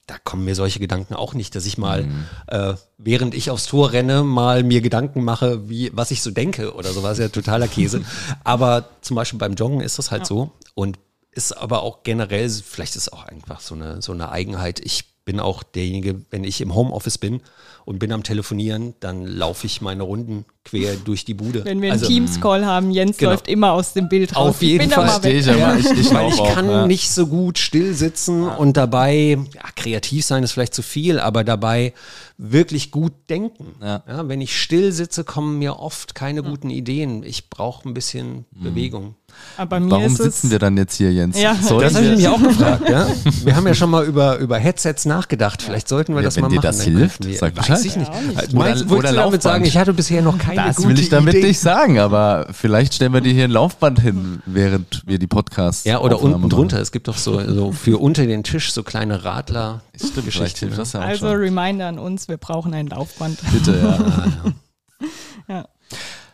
da kommen mir solche Gedanken auch nicht, dass ich mal, mhm. äh, während ich aufs Tor renne, mal mir Gedanken mache, wie, was ich so denke oder sowas, ja totaler Käse. aber zum Beispiel beim Joggen ist das halt ja. so und ist aber auch generell, vielleicht ist es auch einfach so eine, so eine Eigenheit. Ich bin auch derjenige, wenn ich im Homeoffice bin und bin am Telefonieren, dann laufe ich meine Runden quer durch die Bude. Wenn wir einen also, Teams-Call haben, Jens genau. läuft immer aus dem Bild raus. Auf jeden Fall. Verstehe ich, aber ich, ich, Weil ich kann ja. nicht so gut still sitzen ja. und dabei, ja, kreativ sein ist vielleicht zu viel, aber dabei wirklich gut denken. Ja. wenn ich still sitze, kommen mir oft keine guten Ideen. Ich brauche ein bisschen mhm. Bewegung. Warum sitzen wir dann jetzt hier, Jens? Ja. das habe ich mich auch gefragt. Ja? Wir haben ja schon mal über, über Headsets nachgedacht. Vielleicht sollten wir ja, das mal machen. Wenn dir das hilft, sag Bescheid. Ich nicht. Ja, Meinst, oder, oder du damit sagen, ich hatte bisher noch keine Das will ich damit Idee. nicht sagen, aber vielleicht stellen wir dir hier ein Laufband hin, während wir die Podcasts Ja, oder unten drunter. Es gibt doch so, so für unter den Tisch so kleine Radler. Stimmt, hilft das ja auch Also schon. Reminder an uns, wir brauchen ein Laufband. Bitte, ja. ja.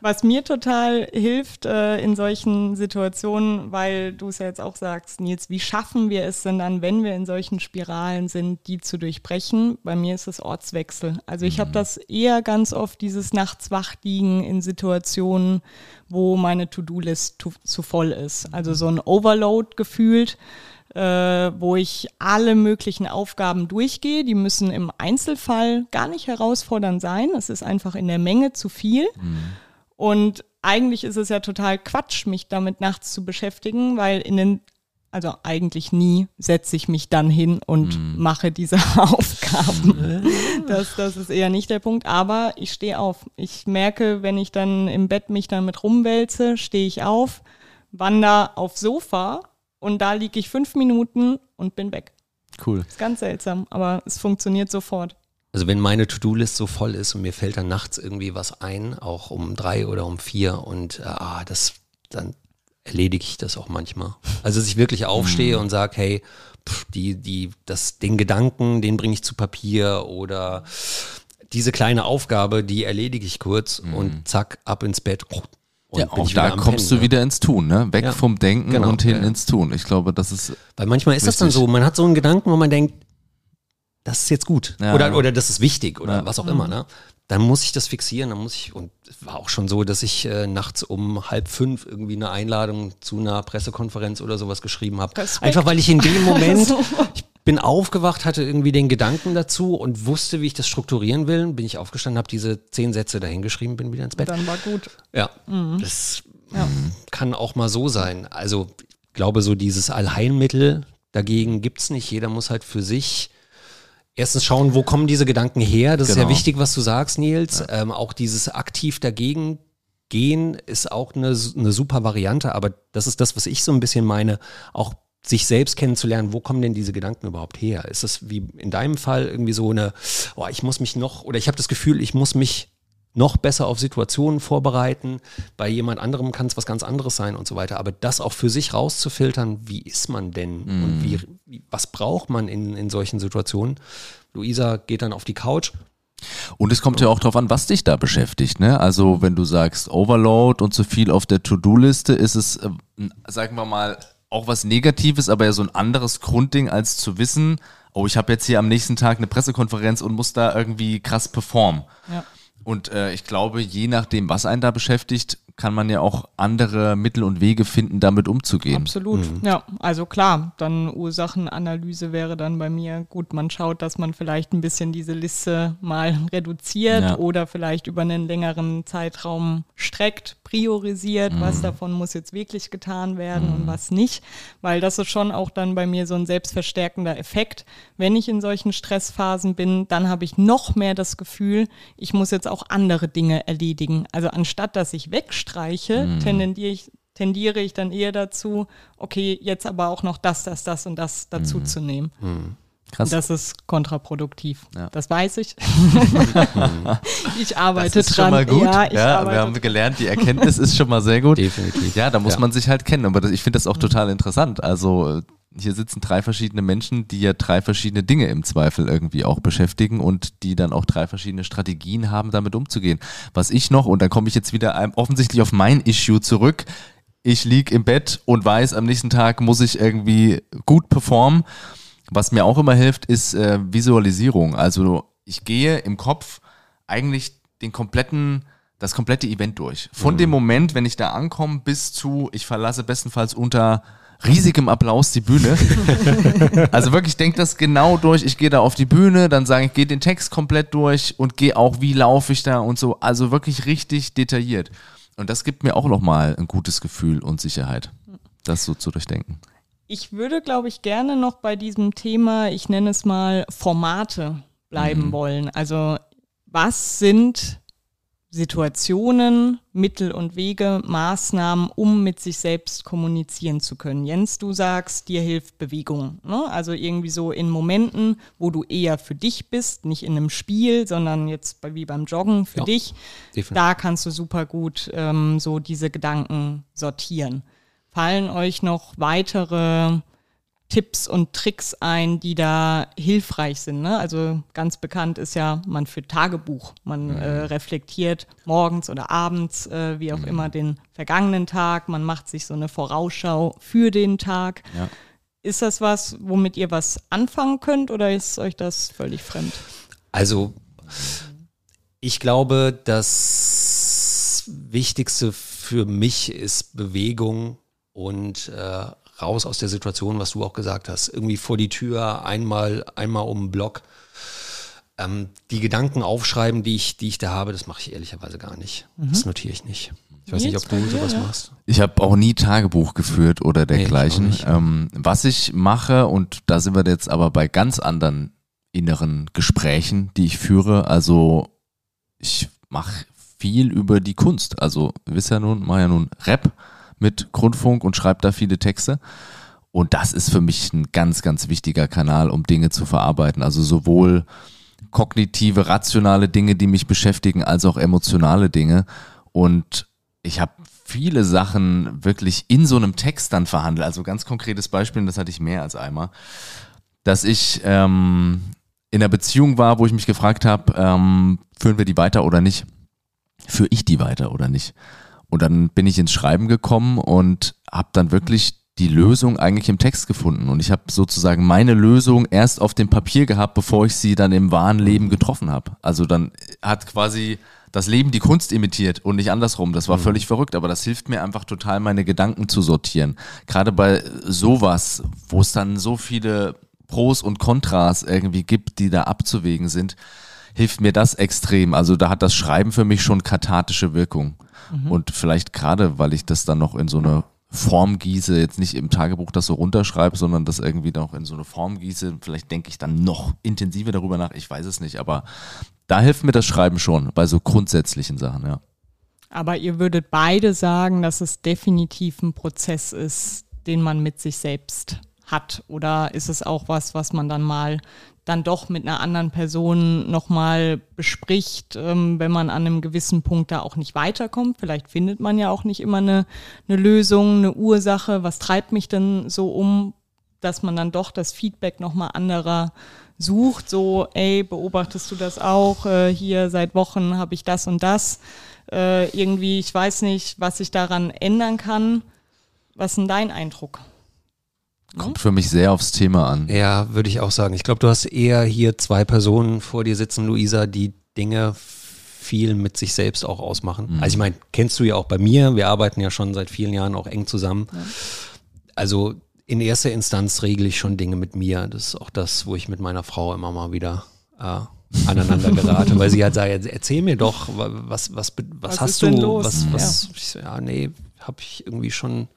Was mir total hilft äh, in solchen Situationen, weil du es ja jetzt auch sagst, Nils, wie schaffen wir es denn dann, wenn wir in solchen Spiralen sind, die zu durchbrechen? Bei mir ist es Ortswechsel. Also ich habe mhm. das eher ganz oft, dieses Nachts wachliegen in Situationen, wo meine To-Do-List zu voll ist. Also so ein Overload gefühlt. Äh, wo ich alle möglichen Aufgaben durchgehe. Die müssen im Einzelfall gar nicht herausfordernd sein. Es ist einfach in der Menge zu viel. Mhm. Und eigentlich ist es ja total Quatsch, mich damit nachts zu beschäftigen, weil in den, also eigentlich nie setze ich mich dann hin und mm. mache diese Aufgaben. das, das ist eher nicht der Punkt, aber ich stehe auf. Ich merke, wenn ich dann im Bett mich damit rumwälze, stehe ich auf, wandere aufs Sofa und da liege ich fünf Minuten und bin weg. Cool. Ist ganz seltsam, aber es funktioniert sofort. Also wenn meine To-Do-List so voll ist und mir fällt dann nachts irgendwie was ein, auch um drei oder um vier und äh, ah, das, dann erledige ich das auch manchmal. Also dass ich wirklich aufstehe mhm. und sage, hey, pff, die, die, das, den Gedanken, den bringe ich zu Papier oder diese kleine Aufgabe, die erledige ich kurz mhm. und zack, ab ins Bett. Und ja, auch da kommst Pennen, du wieder ins Tun, ne? Weg ja, vom Denken genau, und hin ja. ins Tun. Ich glaube, das ist. Weil manchmal ist wichtig. das dann so, man hat so einen Gedanken, wo man denkt, das ist jetzt gut. Ja. Oder, oder das ist wichtig oder ja. was auch immer. Ne? Dann muss ich das fixieren, dann muss ich, und es war auch schon so, dass ich äh, nachts um halb fünf irgendwie eine Einladung zu einer Pressekonferenz oder sowas geschrieben habe. Einfach weil ich in dem Moment, ich bin aufgewacht, hatte irgendwie den Gedanken dazu und wusste, wie ich das strukturieren will. Bin ich aufgestanden, habe diese zehn Sätze dahingeschrieben, bin wieder ins Bett. Dann war gut. Ja, mhm. das ja. kann auch mal so sein. Also ich glaube, so dieses Allheilmittel dagegen gibt es nicht. Jeder muss halt für sich erstens schauen, wo kommen diese Gedanken her. Das genau. ist ja genau. wichtig, was du sagst, Nils. Ja. Ähm, auch dieses aktiv dagegen gehen ist auch eine, eine super Variante, aber das ist das, was ich so ein bisschen meine, auch sich selbst kennenzulernen, wo kommen denn diese Gedanken überhaupt her? Ist das wie in deinem Fall irgendwie so eine, oh, ich muss mich noch, oder ich habe das Gefühl, ich muss mich noch besser auf Situationen vorbereiten. Bei jemand anderem kann es was ganz anderes sein und so weiter. Aber das auch für sich rauszufiltern, wie ist man denn mm. und wie, wie, was braucht man in, in solchen Situationen? Luisa geht dann auf die Couch. Und es kommt ja auch darauf an, was dich da beschäftigt. Ne? Also wenn du sagst Overload und zu viel auf der To-Do-Liste, ist es, äh, sagen wir mal, auch was Negatives, aber ja so ein anderes Grundding, als zu wissen, oh, ich habe jetzt hier am nächsten Tag eine Pressekonferenz und muss da irgendwie krass performen. Ja. Und äh, ich glaube, je nachdem, was einen da beschäftigt, kann man ja auch andere Mittel und Wege finden, damit umzugehen. Absolut, mhm. ja. Also klar, dann Ursachenanalyse wäre dann bei mir gut. Man schaut, dass man vielleicht ein bisschen diese Liste mal reduziert ja. oder vielleicht über einen längeren Zeitraum streckt, priorisiert, mhm. was davon muss jetzt wirklich getan werden mhm. und was nicht. Weil das ist schon auch dann bei mir so ein selbstverstärkender Effekt. Wenn ich in solchen Stressphasen bin, dann habe ich noch mehr das Gefühl, ich muss jetzt auch andere Dinge erledigen. Also anstatt dass ich wegstrecke, streiche, mhm. tendiere ich, tendiere ich dann eher dazu, okay, jetzt aber auch noch das, das, das und das dazu mhm. zu nehmen. Mhm. Krass. Das ist kontraproduktiv. Ja. Das weiß ich. ich arbeite das ist dran. Schon mal gut. Ja, ja wir haben gelernt, die Erkenntnis ist schon mal sehr gut. Definitiv. Ja, da muss ja. man sich halt kennen. Aber das, ich finde das auch mhm. total interessant. Also hier sitzen drei verschiedene Menschen, die ja drei verschiedene Dinge im Zweifel irgendwie auch beschäftigen und die dann auch drei verschiedene Strategien haben, damit umzugehen. Was ich noch, und dann komme ich jetzt wieder offensichtlich auf mein Issue zurück, ich liege im Bett und weiß, am nächsten Tag muss ich irgendwie gut performen. Was mir auch immer hilft, ist äh, Visualisierung. Also ich gehe im Kopf eigentlich den kompletten, das komplette Event durch. Von mhm. dem Moment, wenn ich da ankomme, bis zu, ich verlasse bestenfalls unter riesigem Applaus die Bühne. also wirklich, denk das genau durch. Ich gehe da auf die Bühne, dann sage ich, gehe den Text komplett durch und gehe auch, wie laufe ich da und so. Also wirklich richtig detailliert. Und das gibt mir auch nochmal ein gutes Gefühl und Sicherheit, das so zu durchdenken. Ich würde, glaube ich, gerne noch bei diesem Thema, ich nenne es mal Formate bleiben mhm. wollen. Also was sind Situationen, Mittel und Wege, Maßnahmen, um mit sich selbst kommunizieren zu können. Jens, du sagst, dir hilft Bewegung. Ne? Also irgendwie so in Momenten, wo du eher für dich bist, nicht in einem Spiel, sondern jetzt wie beim Joggen für ja, dich. Definitiv. Da kannst du super gut ähm, so diese Gedanken sortieren. Fallen euch noch weitere Tipps und Tricks ein, die da hilfreich sind. Ne? Also ganz bekannt ist ja, man führt Tagebuch, man mhm. äh, reflektiert morgens oder abends, äh, wie auch mhm. immer, den vergangenen Tag, man macht sich so eine Vorausschau für den Tag. Ja. Ist das was, womit ihr was anfangen könnt oder ist euch das völlig fremd? Also ich glaube, das Wichtigste für mich ist Bewegung und äh, raus aus der Situation, was du auch gesagt hast. Irgendwie vor die Tür, einmal, einmal um den Block. Ähm, die Gedanken aufschreiben, die ich, die ich da habe, das mache ich ehrlicherweise gar nicht. Mhm. Das notiere ich nicht. Ich weiß Jetzt nicht, ob du sowas ja. machst. Ich habe auch nie Tagebuch geführt oder dergleichen. Nee, ähm, was ich mache, und da sind wir jetzt aber bei ganz anderen inneren Gesprächen, die ich führe, also ich mache viel über die Kunst. Also, ihr wisst ja nun, mache ja nun Rap mit Grundfunk und schreibe da viele Texte. Und das ist für mich ein ganz, ganz wichtiger Kanal, um Dinge zu verarbeiten. Also sowohl kognitive, rationale Dinge, die mich beschäftigen, als auch emotionale Dinge. Und ich habe viele Sachen wirklich in so einem Text dann verhandelt. Also ganz konkretes Beispiel, und das hatte ich mehr als einmal, dass ich ähm, in einer Beziehung war, wo ich mich gefragt habe, ähm, führen wir die weiter oder nicht? Führe ich die weiter oder nicht? Und dann bin ich ins Schreiben gekommen und habe dann wirklich die Lösung eigentlich im Text gefunden. Und ich habe sozusagen meine Lösung erst auf dem Papier gehabt, bevor ich sie dann im wahren Leben getroffen habe. Also dann hat quasi das Leben die Kunst imitiert und nicht andersrum. Das war mhm. völlig verrückt, aber das hilft mir einfach total, meine Gedanken zu sortieren. Gerade bei sowas, wo es dann so viele Pros und Kontras irgendwie gibt, die da abzuwägen sind, hilft mir das extrem. Also da hat das Schreiben für mich schon kathartische Wirkung. Mhm. Und vielleicht gerade, weil ich das dann noch in so eine Form gieße, jetzt nicht im Tagebuch das so runterschreibe, sondern das irgendwie noch in so eine Form gieße, vielleicht denke ich dann noch intensiver darüber nach, ich weiß es nicht, aber da hilft mir das Schreiben schon, bei so grundsätzlichen Sachen, ja. Aber ihr würdet beide sagen, dass es definitiv ein Prozess ist, den man mit sich selbst hat? Oder ist es auch was, was man dann mal dann doch mit einer anderen Person nochmal bespricht, ähm, wenn man an einem gewissen Punkt da auch nicht weiterkommt. Vielleicht findet man ja auch nicht immer eine, eine Lösung, eine Ursache. Was treibt mich denn so um, dass man dann doch das Feedback nochmal anderer sucht, so, ey, beobachtest du das auch? Äh, hier seit Wochen habe ich das und das. Äh, irgendwie, ich weiß nicht, was ich daran ändern kann. Was ist denn dein Eindruck? Kommt für mich sehr aufs Thema an. Ja, würde ich auch sagen. Ich glaube, du hast eher hier zwei Personen vor dir sitzen, Luisa, die Dinge viel mit sich selbst auch ausmachen. Mhm. Also ich meine, kennst du ja auch bei mir, wir arbeiten ja schon seit vielen Jahren auch eng zusammen. Ja. Also in erster Instanz regle ich schon Dinge mit mir. Das ist auch das, wo ich mit meiner Frau immer mal wieder äh, aneinander gerate, weil sie halt sagt, erzähl mir doch, was, was, was, was hast du? Los? Was, was, ja. Ja, nee, habe ich irgendwie schon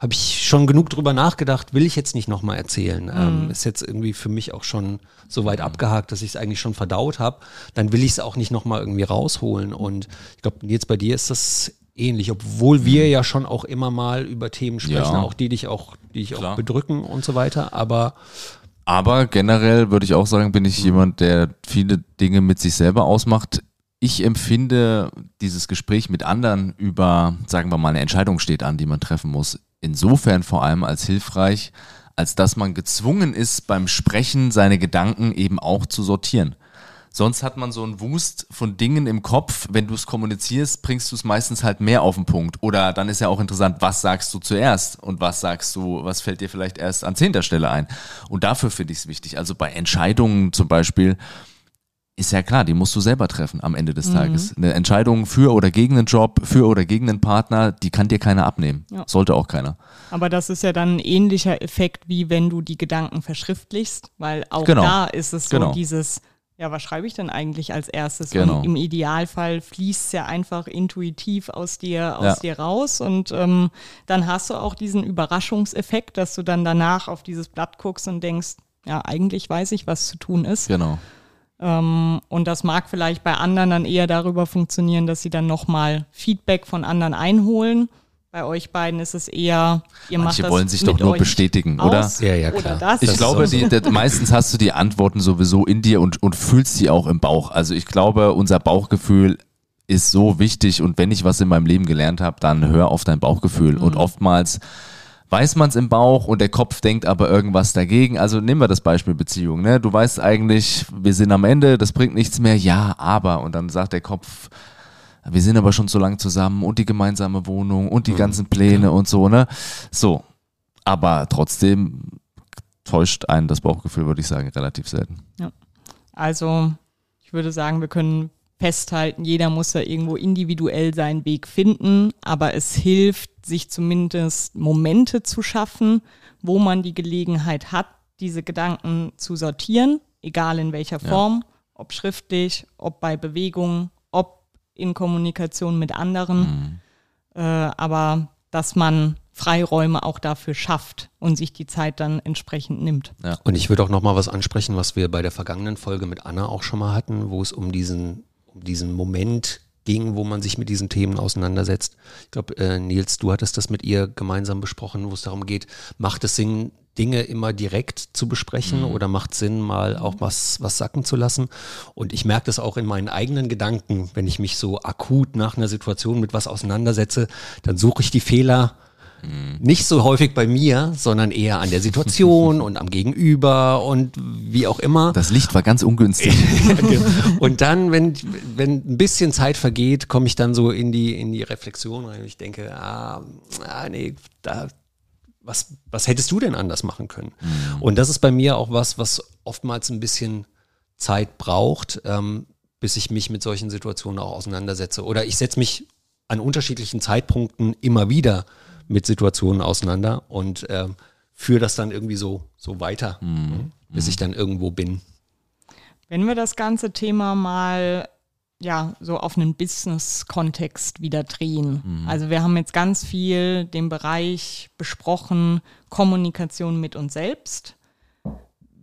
habe ich schon genug drüber nachgedacht, will ich jetzt nicht nochmal erzählen. Mhm. Ähm, ist jetzt irgendwie für mich auch schon so weit abgehakt, dass ich es eigentlich schon verdaut habe. Dann will ich es auch nicht nochmal irgendwie rausholen. Und ich glaube, jetzt bei dir ist das ähnlich, obwohl wir ja schon auch immer mal über Themen sprechen, ja. auch die dich auch, die dich auch bedrücken und so weiter. Aber Aber generell würde ich auch sagen, bin ich jemand, der viele Dinge mit sich selber ausmacht. Ich empfinde dieses Gespräch mit anderen über, sagen wir mal, eine Entscheidung steht an, die man treffen muss, insofern vor allem als hilfreich, als dass man gezwungen ist, beim Sprechen seine Gedanken eben auch zu sortieren. Sonst hat man so einen Wust von Dingen im Kopf. Wenn du es kommunizierst, bringst du es meistens halt mehr auf den Punkt. Oder dann ist ja auch interessant, was sagst du zuerst und was sagst du, was fällt dir vielleicht erst an zehnter Stelle ein. Und dafür finde ich es wichtig. Also bei Entscheidungen zum Beispiel, ist ja klar, die musst du selber treffen am Ende des mhm. Tages. Eine Entscheidung für oder gegen einen Job, für oder gegen einen Partner, die kann dir keiner abnehmen. Ja. Sollte auch keiner. Aber das ist ja dann ein ähnlicher Effekt, wie wenn du die Gedanken verschriftlichst, weil auch genau. da ist es so genau. dieses, ja, was schreibe ich denn eigentlich als erstes? Genau. Und im Idealfall fließt es ja einfach intuitiv aus dir, aus ja. dir raus. Und ähm, dann hast du auch diesen Überraschungseffekt, dass du dann danach auf dieses Blatt guckst und denkst, ja, eigentlich weiß ich, was zu tun ist. Genau. Ähm, und das mag vielleicht bei anderen dann eher darüber funktionieren, dass sie dann nochmal Feedback von anderen einholen. Bei euch beiden ist es eher, ihr Manche macht das wollen sich doch nur bestätigen, oder? Ja, ja, klar. Das, ich das glaube, die, die, meistens hast du die Antworten sowieso in dir und, und fühlst sie auch im Bauch. Also ich glaube, unser Bauchgefühl ist so wichtig und wenn ich was in meinem Leben gelernt habe, dann hör auf dein Bauchgefühl. Mhm. Und oftmals weiß man es im Bauch und der Kopf denkt aber irgendwas dagegen. Also nehmen wir das Beispiel Beziehung. Ne? Du weißt eigentlich, wir sind am Ende, das bringt nichts mehr, ja, aber. Und dann sagt der Kopf, wir sind aber schon so lange zusammen und die gemeinsame Wohnung und die mhm, ganzen Pläne ja. und so, ne? So. Aber trotzdem täuscht einen das Bauchgefühl, würde ich sagen, relativ selten. Ja. Also, ich würde sagen, wir können festhalten, jeder muss da irgendwo individuell seinen Weg finden, aber es hilft, sich zumindest Momente zu schaffen, wo man die Gelegenheit hat, diese Gedanken zu sortieren, egal in welcher Form, ja. ob schriftlich, ob bei Bewegungen, ob in Kommunikation mit anderen, mhm. äh, aber dass man Freiräume auch dafür schafft und sich die Zeit dann entsprechend nimmt. Ja. Und ich würde auch noch mal was ansprechen, was wir bei der vergangenen Folge mit Anna auch schon mal hatten, wo es um diesen diesen Moment ging, wo man sich mit diesen Themen auseinandersetzt. Ich glaube, äh, Nils, du hattest das mit ihr gemeinsam besprochen, wo es darum geht, macht es Sinn, Dinge immer direkt zu besprechen mhm. oder macht Sinn, mal auch was, was sacken zu lassen. Und ich merke das auch in meinen eigenen Gedanken, wenn ich mich so akut nach einer Situation mit was auseinandersetze, dann suche ich die Fehler nicht so häufig bei mir, sondern eher an der Situation und am Gegenüber und wie auch immer. Das Licht war ganz ungünstig. Genau. und dann, wenn, wenn ein bisschen Zeit vergeht, komme ich dann so in die, in die Reflexion rein und ich denke, ah, ah nee, da, was, was hättest du denn anders machen können? Mhm. Und das ist bei mir auch was, was oftmals ein bisschen Zeit braucht, ähm, bis ich mich mit solchen Situationen auch auseinandersetze. Oder ich setze mich an unterschiedlichen Zeitpunkten immer wieder mit Situationen auseinander und äh, führe das dann irgendwie so, so weiter, mhm. bis ich dann irgendwo bin. Wenn wir das ganze Thema mal ja, so auf einen Business-Kontext wieder drehen. Mhm. Also wir haben jetzt ganz viel den Bereich besprochen, Kommunikation mit uns selbst.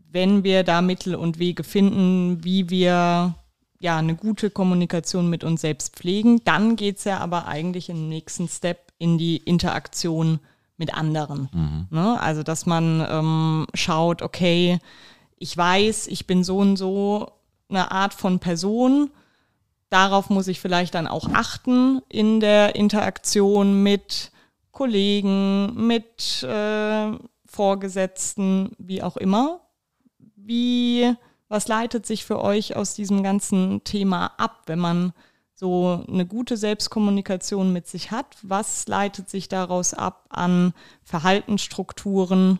Wenn wir da Mittel und Wege finden, wie wir ja eine gute Kommunikation mit uns selbst pflegen, dann geht es ja aber eigentlich im nächsten Step in die Interaktion mit anderen. Mhm. Ne? Also, dass man ähm, schaut, okay, ich weiß, ich bin so und so eine Art von Person. Darauf muss ich vielleicht dann auch achten in der Interaktion mit Kollegen, mit äh, Vorgesetzten, wie auch immer. Wie, was leitet sich für euch aus diesem ganzen Thema ab, wenn man so eine gute Selbstkommunikation mit sich hat. Was leitet sich daraus ab an Verhaltensstrukturen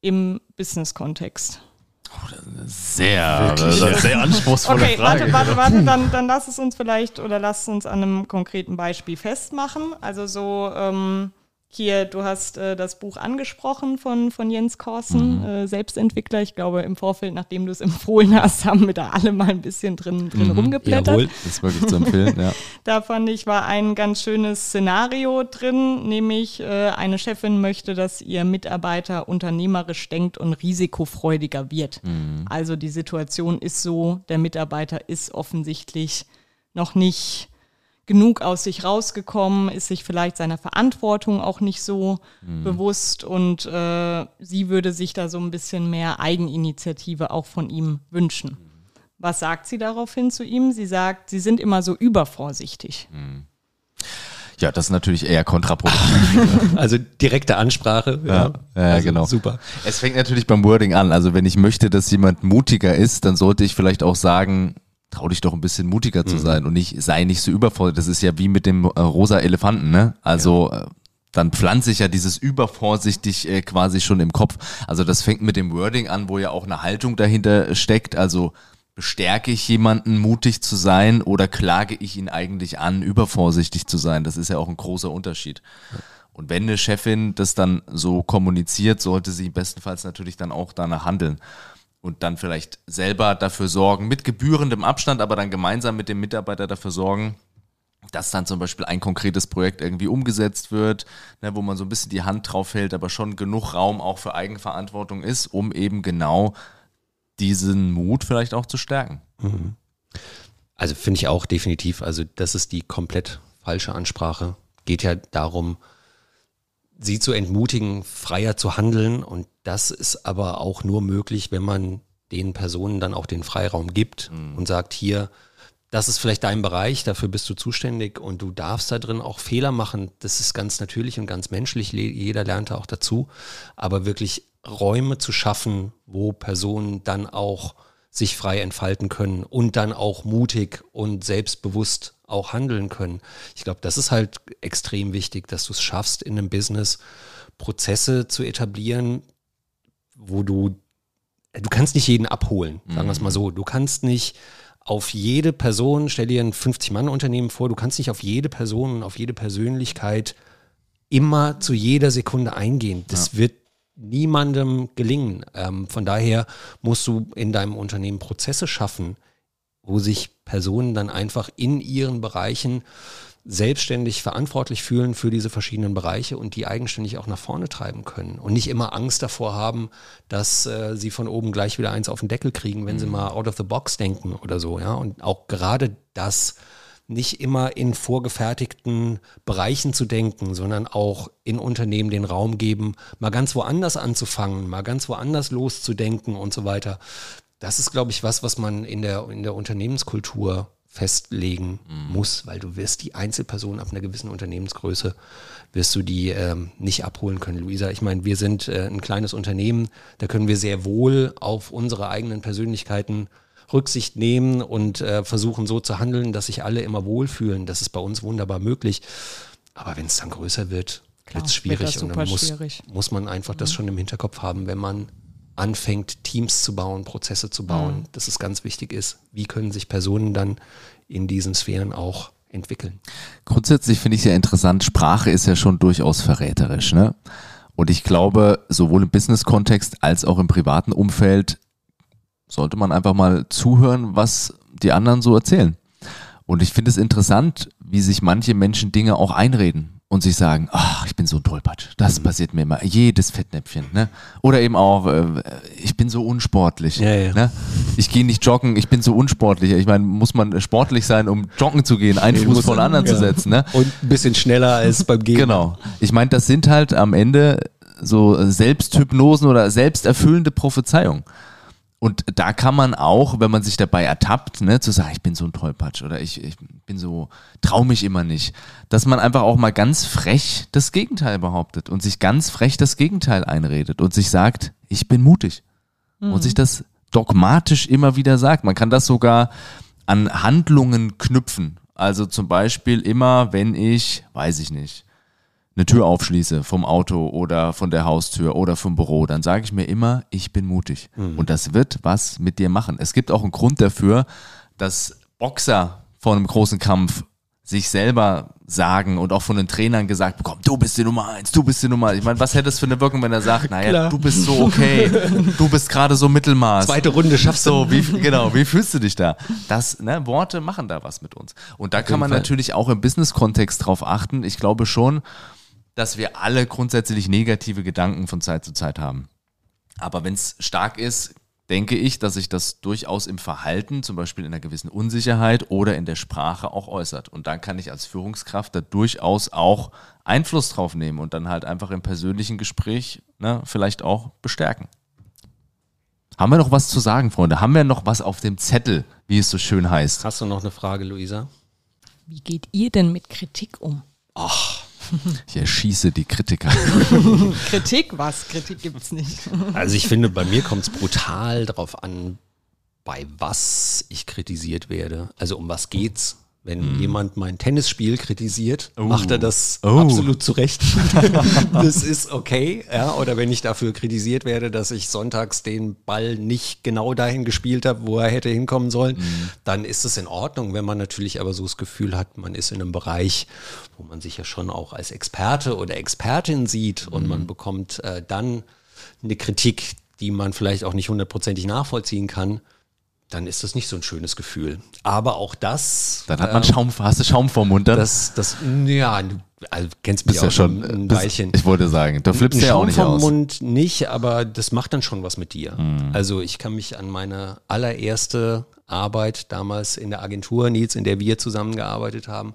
im Business-Kontext? Oh, sehr, sehr anspruchsvolle okay, Frage. Okay, warte, warte, warte, dann, dann lass es uns vielleicht oder lass es uns an einem konkreten Beispiel festmachen. Also so, ähm, hier, du hast äh, das Buch angesprochen von, von Jens Korsen, mhm. äh, Selbstentwickler. Ich glaube, im Vorfeld, nachdem du es empfohlen hast, haben wir da alle mal ein bisschen drin, drin mhm. rumgeblättert. Jawohl, das ist wirklich zu empfehlen, ja. da fand ich, war ein ganz schönes Szenario drin, nämlich äh, eine Chefin möchte, dass ihr Mitarbeiter unternehmerisch denkt und risikofreudiger wird. Mhm. Also die Situation ist so, der Mitarbeiter ist offensichtlich noch nicht genug aus sich rausgekommen, ist sich vielleicht seiner Verantwortung auch nicht so mhm. bewusst und äh, sie würde sich da so ein bisschen mehr Eigeninitiative auch von ihm wünschen. Was sagt sie daraufhin zu ihm? Sie sagt, sie sind immer so übervorsichtig. Mhm. Ja, das ist natürlich eher kontraproduktiv. also direkte Ansprache. Ja, ja, ja also genau. Super. Es fängt natürlich beim Wording an. Also wenn ich möchte, dass jemand mutiger ist, dann sollte ich vielleicht auch sagen, trau dich doch ein bisschen mutiger zu mhm. sein und nicht, sei nicht so überfordert. Das ist ja wie mit dem äh, rosa Elefanten, ne? Also, ja. äh, dann pflanze ich ja dieses übervorsichtig äh, quasi schon im Kopf. Also das fängt mit dem Wording an, wo ja auch eine Haltung dahinter steckt. Also bestärke ich jemanden, mutig zu sein oder klage ich ihn eigentlich an, übervorsichtig zu sein? Das ist ja auch ein großer Unterschied. Und wenn eine Chefin das dann so kommuniziert, sollte sie bestenfalls natürlich dann auch danach handeln und dann vielleicht selber dafür sorgen, mit gebührendem Abstand, aber dann gemeinsam mit dem Mitarbeiter dafür sorgen, dass dann zum Beispiel ein konkretes Projekt irgendwie umgesetzt wird, ne, wo man so ein bisschen die Hand drauf hält, aber schon genug Raum auch für Eigenverantwortung ist, um eben genau diesen Mut vielleicht auch zu stärken. Mhm. Also finde ich auch definitiv, also das ist die komplett falsche Ansprache. Geht ja darum, sie zu entmutigen, freier zu handeln. Und das ist aber auch nur möglich, wenn man den Personen dann auch den Freiraum gibt mhm. und sagt, hier, das ist vielleicht dein Bereich, dafür bist du zuständig und du darfst da drin auch Fehler machen. Das ist ganz natürlich und ganz menschlich. Jeder lernt da auch dazu. Aber wirklich Räume zu schaffen, wo Personen dann auch sich frei entfalten können und dann auch mutig und selbstbewusst auch handeln können. Ich glaube, das ist halt extrem wichtig, dass du es schaffst, in einem Business Prozesse zu etablieren, wo du, du kannst nicht jeden abholen, sagen wir es mal so. Du kannst nicht auf jede Person, stell dir ein 50-Mann-Unternehmen vor, du kannst nicht auf jede Person und auf jede Persönlichkeit immer zu jeder Sekunde eingehen. Das ja. wird niemandem gelingen. Ähm, von daher musst du in deinem Unternehmen Prozesse schaffen, wo sich Personen dann einfach in ihren Bereichen selbstständig verantwortlich fühlen für diese verschiedenen Bereiche und die eigenständig auch nach vorne treiben können und nicht immer Angst davor haben, dass äh, sie von oben gleich wieder eins auf den Deckel kriegen, wenn mhm. sie mal out of the box denken oder so, ja. Und auch gerade das nicht immer in vorgefertigten Bereichen zu denken, sondern auch in Unternehmen den Raum geben, mal ganz woanders anzufangen, mal ganz woanders loszudenken und so weiter das ist, glaube ich, was, was man in der, in der Unternehmenskultur festlegen mhm. muss, weil du wirst die Einzelperson ab einer gewissen Unternehmensgröße, wirst du die ähm, nicht abholen können, Luisa. Ich meine, wir sind äh, ein kleines Unternehmen, da können wir sehr wohl auf unsere eigenen Persönlichkeiten Rücksicht nehmen und äh, versuchen so zu handeln, dass sich alle immer wohlfühlen. Das ist bei uns wunderbar möglich. Aber wenn es dann größer wird, wird es schwierig und dann muss, schwierig. muss man einfach mhm. das schon im Hinterkopf haben, wenn man anfängt, Teams zu bauen, Prozesse zu bauen, mhm. dass es ganz wichtig ist, wie können sich Personen dann in diesen Sphären auch entwickeln. Grundsätzlich finde ich es ja interessant, Sprache ist ja schon durchaus verräterisch. Ne? Und ich glaube, sowohl im Business-Kontext als auch im privaten Umfeld sollte man einfach mal zuhören, was die anderen so erzählen. Und ich finde es interessant, wie sich manche Menschen Dinge auch einreden und sich sagen, ach, ich bin so ein Tollpatsch. Das mhm. passiert mir immer. Jedes Fettnäpfchen. Ne? Oder eben auch, äh, ich bin so unsportlich. Ja, ja. Ne? Ich gehe nicht joggen, ich bin so unsportlich. Ich meine, muss man sportlich sein, um joggen zu gehen, einen Fuß vor den anderen ja. zu setzen. Ne? Und ein bisschen schneller als beim Gehen. Genau. Ich meine, das sind halt am Ende so Selbsthypnosen oder selbsterfüllende Prophezeiungen. Und da kann man auch, wenn man sich dabei ertappt, ne, zu sagen, ich bin so ein Tollpatsch oder ich, ich bin so, trau mich immer nicht, dass man einfach auch mal ganz frech das Gegenteil behauptet und sich ganz frech das Gegenteil einredet und sich sagt, ich bin mutig. Mhm. Und sich das dogmatisch immer wieder sagt. Man kann das sogar an Handlungen knüpfen. Also zum Beispiel immer, wenn ich, weiß ich nicht, eine Tür aufschließe vom Auto oder von der Haustür oder vom Büro, dann sage ich mir immer, ich bin mutig. Mhm. Und das wird was mit dir machen. Es gibt auch einen Grund dafür, dass Boxer vor einem großen Kampf sich selber sagen und auch von den Trainern gesagt bekommen, du bist die Nummer eins, du bist die Nummer eins. Ich meine, was hätte es für eine Wirkung, wenn er sagt, naja, Klar. du bist so okay, du bist gerade so Mittelmaß. Zweite Runde schaffst du. So, wie, genau, wie fühlst du dich da? Das, ne, Worte machen da was mit uns. Und da Auf kann man Fall. natürlich auch im Business-Kontext drauf achten. Ich glaube schon, dass wir alle grundsätzlich negative Gedanken von Zeit zu Zeit haben. Aber wenn es stark ist, denke ich, dass sich das durchaus im Verhalten, zum Beispiel in einer gewissen Unsicherheit oder in der Sprache auch äußert. Und dann kann ich als Führungskraft da durchaus auch Einfluss drauf nehmen und dann halt einfach im persönlichen Gespräch ne, vielleicht auch bestärken. Haben wir noch was zu sagen, Freunde? Haben wir noch was auf dem Zettel, wie es so schön heißt? Hast du noch eine Frage, Luisa? Wie geht ihr denn mit Kritik um? Ich erschieße die Kritiker. Kritik, was? Kritik gibt's nicht. Also ich finde, bei mir kommt es brutal darauf an, bei was ich kritisiert werde. Also um was geht's? Wenn jemand mein Tennisspiel kritisiert, macht er das Oh. absolut zu Recht. das ist okay. Ja, oder wenn ich dafür kritisiert werde, dass ich sonntags den Ball nicht genau dahin gespielt habe, wo er hätte hinkommen sollen, dann ist es in Ordnung. Wenn man natürlich aber so das Gefühl hat, man ist in einem Bereich, wo man sich ja schon auch als Experte oder Expertin sieht und man bekommt äh, dann eine Kritik, die man vielleicht auch nicht hundertprozentig nachvollziehen kann, dann ist das nicht so ein schönes Gefühl. Aber auch das. Dann hat man ähm, Schaum, hast du Schaum vor Mund dann? das, das, ja, du also, kennst mich ja auch schon, ein, bist, Weilchen. ich wollte sagen, du flippst Ein ja auch Schaum nicht vom aus. Mhm. Mund nicht, aber das macht dann schon was mit dir. Also ich kann mich an meine allererste Arbeit damals in der Agentur, Nils, in der wir zusammengearbeitet haben,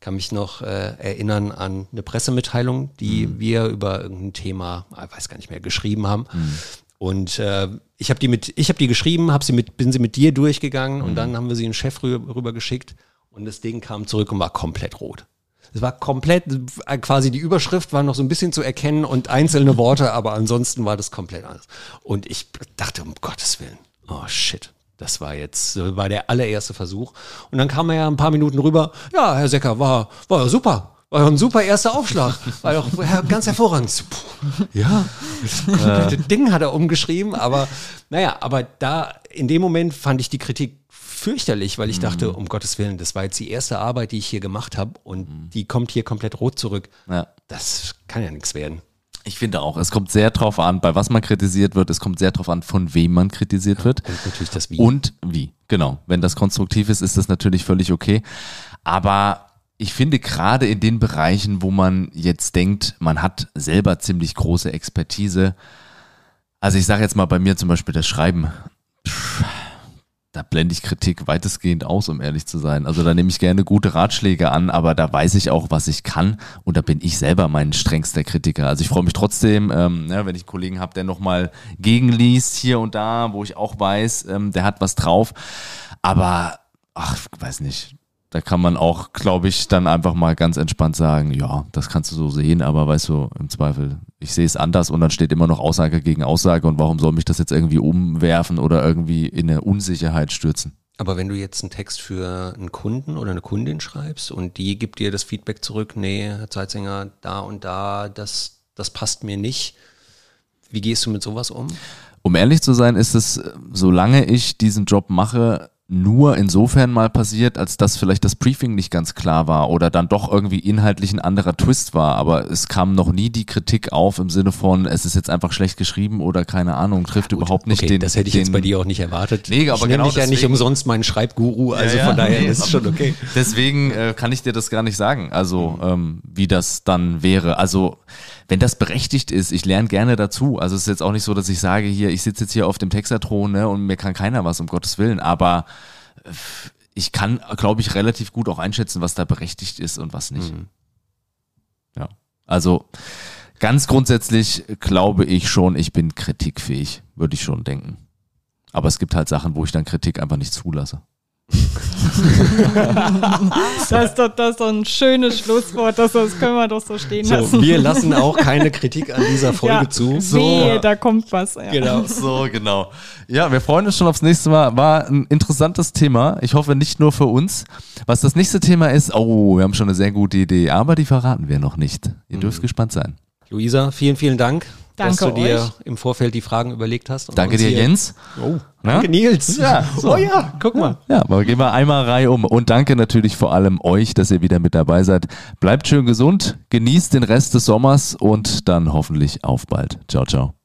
kann mich noch äh, erinnern an eine Pressemitteilung, die Mhm. wir über irgendein Thema, ich weiß gar nicht mehr, geschrieben haben. Und äh, ich habe die mit, ich habe die geschrieben, habe sie mit, bin sie mit dir durchgegangen Mhm. und dann haben wir sie den Chef rüber, rüber geschickt und das Ding kam zurück und war komplett rot. Es war komplett, äh, quasi die Überschrift war noch so ein bisschen zu erkennen und einzelne Worte, aber ansonsten war das komplett anders. Und ich dachte, um Gottes Willen, oh shit. Das war jetzt, äh, war der allererste Versuch. Und dann kam er ja ein paar Minuten rüber. Ja, Herr Secker, war, war ja super. War ein super erster Aufschlag. War doch ganz hervorragend. Ja, das komplette Ding hat er umgeschrieben. Aber naja, aber da, in dem Moment fand ich die Kritik fürchterlich, weil ich dachte, um Gottes Willen, das war jetzt die erste Arbeit, die ich hier gemacht habe und die kommt hier komplett rot zurück. Ja. Das kann ja nichts werden. Ich finde auch, es kommt sehr drauf an, bei was man kritisiert wird, es kommt sehr drauf an, von wem man kritisiert wird. Und natürlich das Wie. Und wie, genau. Wenn das konstruktiv ist, ist das natürlich völlig okay. Aber ich finde gerade in den Bereichen, wo man jetzt denkt, man hat selber ziemlich große Expertise, also ich sage jetzt mal bei mir zum Beispiel das Schreiben, da blende ich Kritik weitestgehend aus, um ehrlich zu sein. Also da nehme ich gerne gute Ratschläge an, aber da weiß ich auch, was ich kann und da bin ich selber mein strengster Kritiker. Also ich freue mich trotzdem, ähm, ja, wenn ich einen Kollegen habe, der nochmal gegenliest hier und da, wo ich auch weiß, ähm, der hat was drauf. Aber, ach, weiß nicht, da kann man auch, glaube ich, dann einfach mal ganz entspannt sagen, ja, das kannst du so sehen, aber weißt du, im Zweifel, ich sehe es anders und dann steht immer noch Aussage gegen Aussage und warum soll mich das jetzt irgendwie umwerfen oder irgendwie in eine Unsicherheit stürzen? Aber wenn du jetzt einen Text für einen Kunden oder eine Kundin schreibst und die gibt dir das Feedback zurück, nee, Herr Zeitzinger, da und da, das, das passt mir nicht. Wie gehst du mit sowas um? Um ehrlich zu sein, ist es, äh, solange ich diesen Job mache, nur insofern mal passiert, als dass vielleicht das Briefing nicht ganz klar war oder dann doch irgendwie inhaltlich ein anderer Twist war. Aber es kam noch nie die Kritik auf im Sinne von, es ist jetzt einfach schlecht geschrieben oder keine Ahnung, trifft überhaupt nicht okay, den. das hätte ich den, jetzt bei dir auch nicht erwartet. Nee, aber ich nenne genau dich ja nicht deswegen- umsonst meinen Schreibguru, also Ja, ja, von daher nee, ist es schon okay. Deswegen äh, kann ich dir das gar nicht sagen, also ähm, wie das dann wäre. Also wenn das berechtigt ist, ich lerne gerne dazu. Also es ist jetzt auch nicht so, dass ich sage hier, ich sitze jetzt hier auf dem Texathron ne, und mir kann keiner was, um Gottes Willen. Aber ich kann, glaube ich, relativ gut auch einschätzen, was da berechtigt ist und was nicht. Ja, also ganz grundsätzlich glaube ich schon, ich bin kritikfähig, würde ich schon denken. Aber es gibt halt Sachen, wo ich dann Kritik einfach nicht zulasse. Das ist, doch, das ist doch ein schönes Schlusswort, das, das können wir doch so stehen So, lassen. wir lassen auch keine Kritik an dieser Folge ja, zu. Wehe, da kommt was. Ja. Genau. So, genau. Ja, wir freuen uns schon aufs nächste Mal. War ein interessantes Thema. Ich hoffe nicht nur für uns. Was das nächste Thema ist, oh, wir haben schon eine sehr gute Idee, aber die verraten wir noch nicht. Ihr dürft gespannt sein. Luisa, vielen, vielen Dank, dass Danke du dir euch. im Vorfeld die Fragen überlegt hast. und Danke dir, hier- Jens. Oh, Na? danke Nils. Ja, so. Oh ja, guck mal. Ja, aber gehen wir einmal Reihe um. Und danke natürlich vor allem euch, dass ihr wieder mit dabei seid. Bleibt schön gesund, genießt den Rest des Sommers und dann hoffentlich auf bald. Ciao, ciao.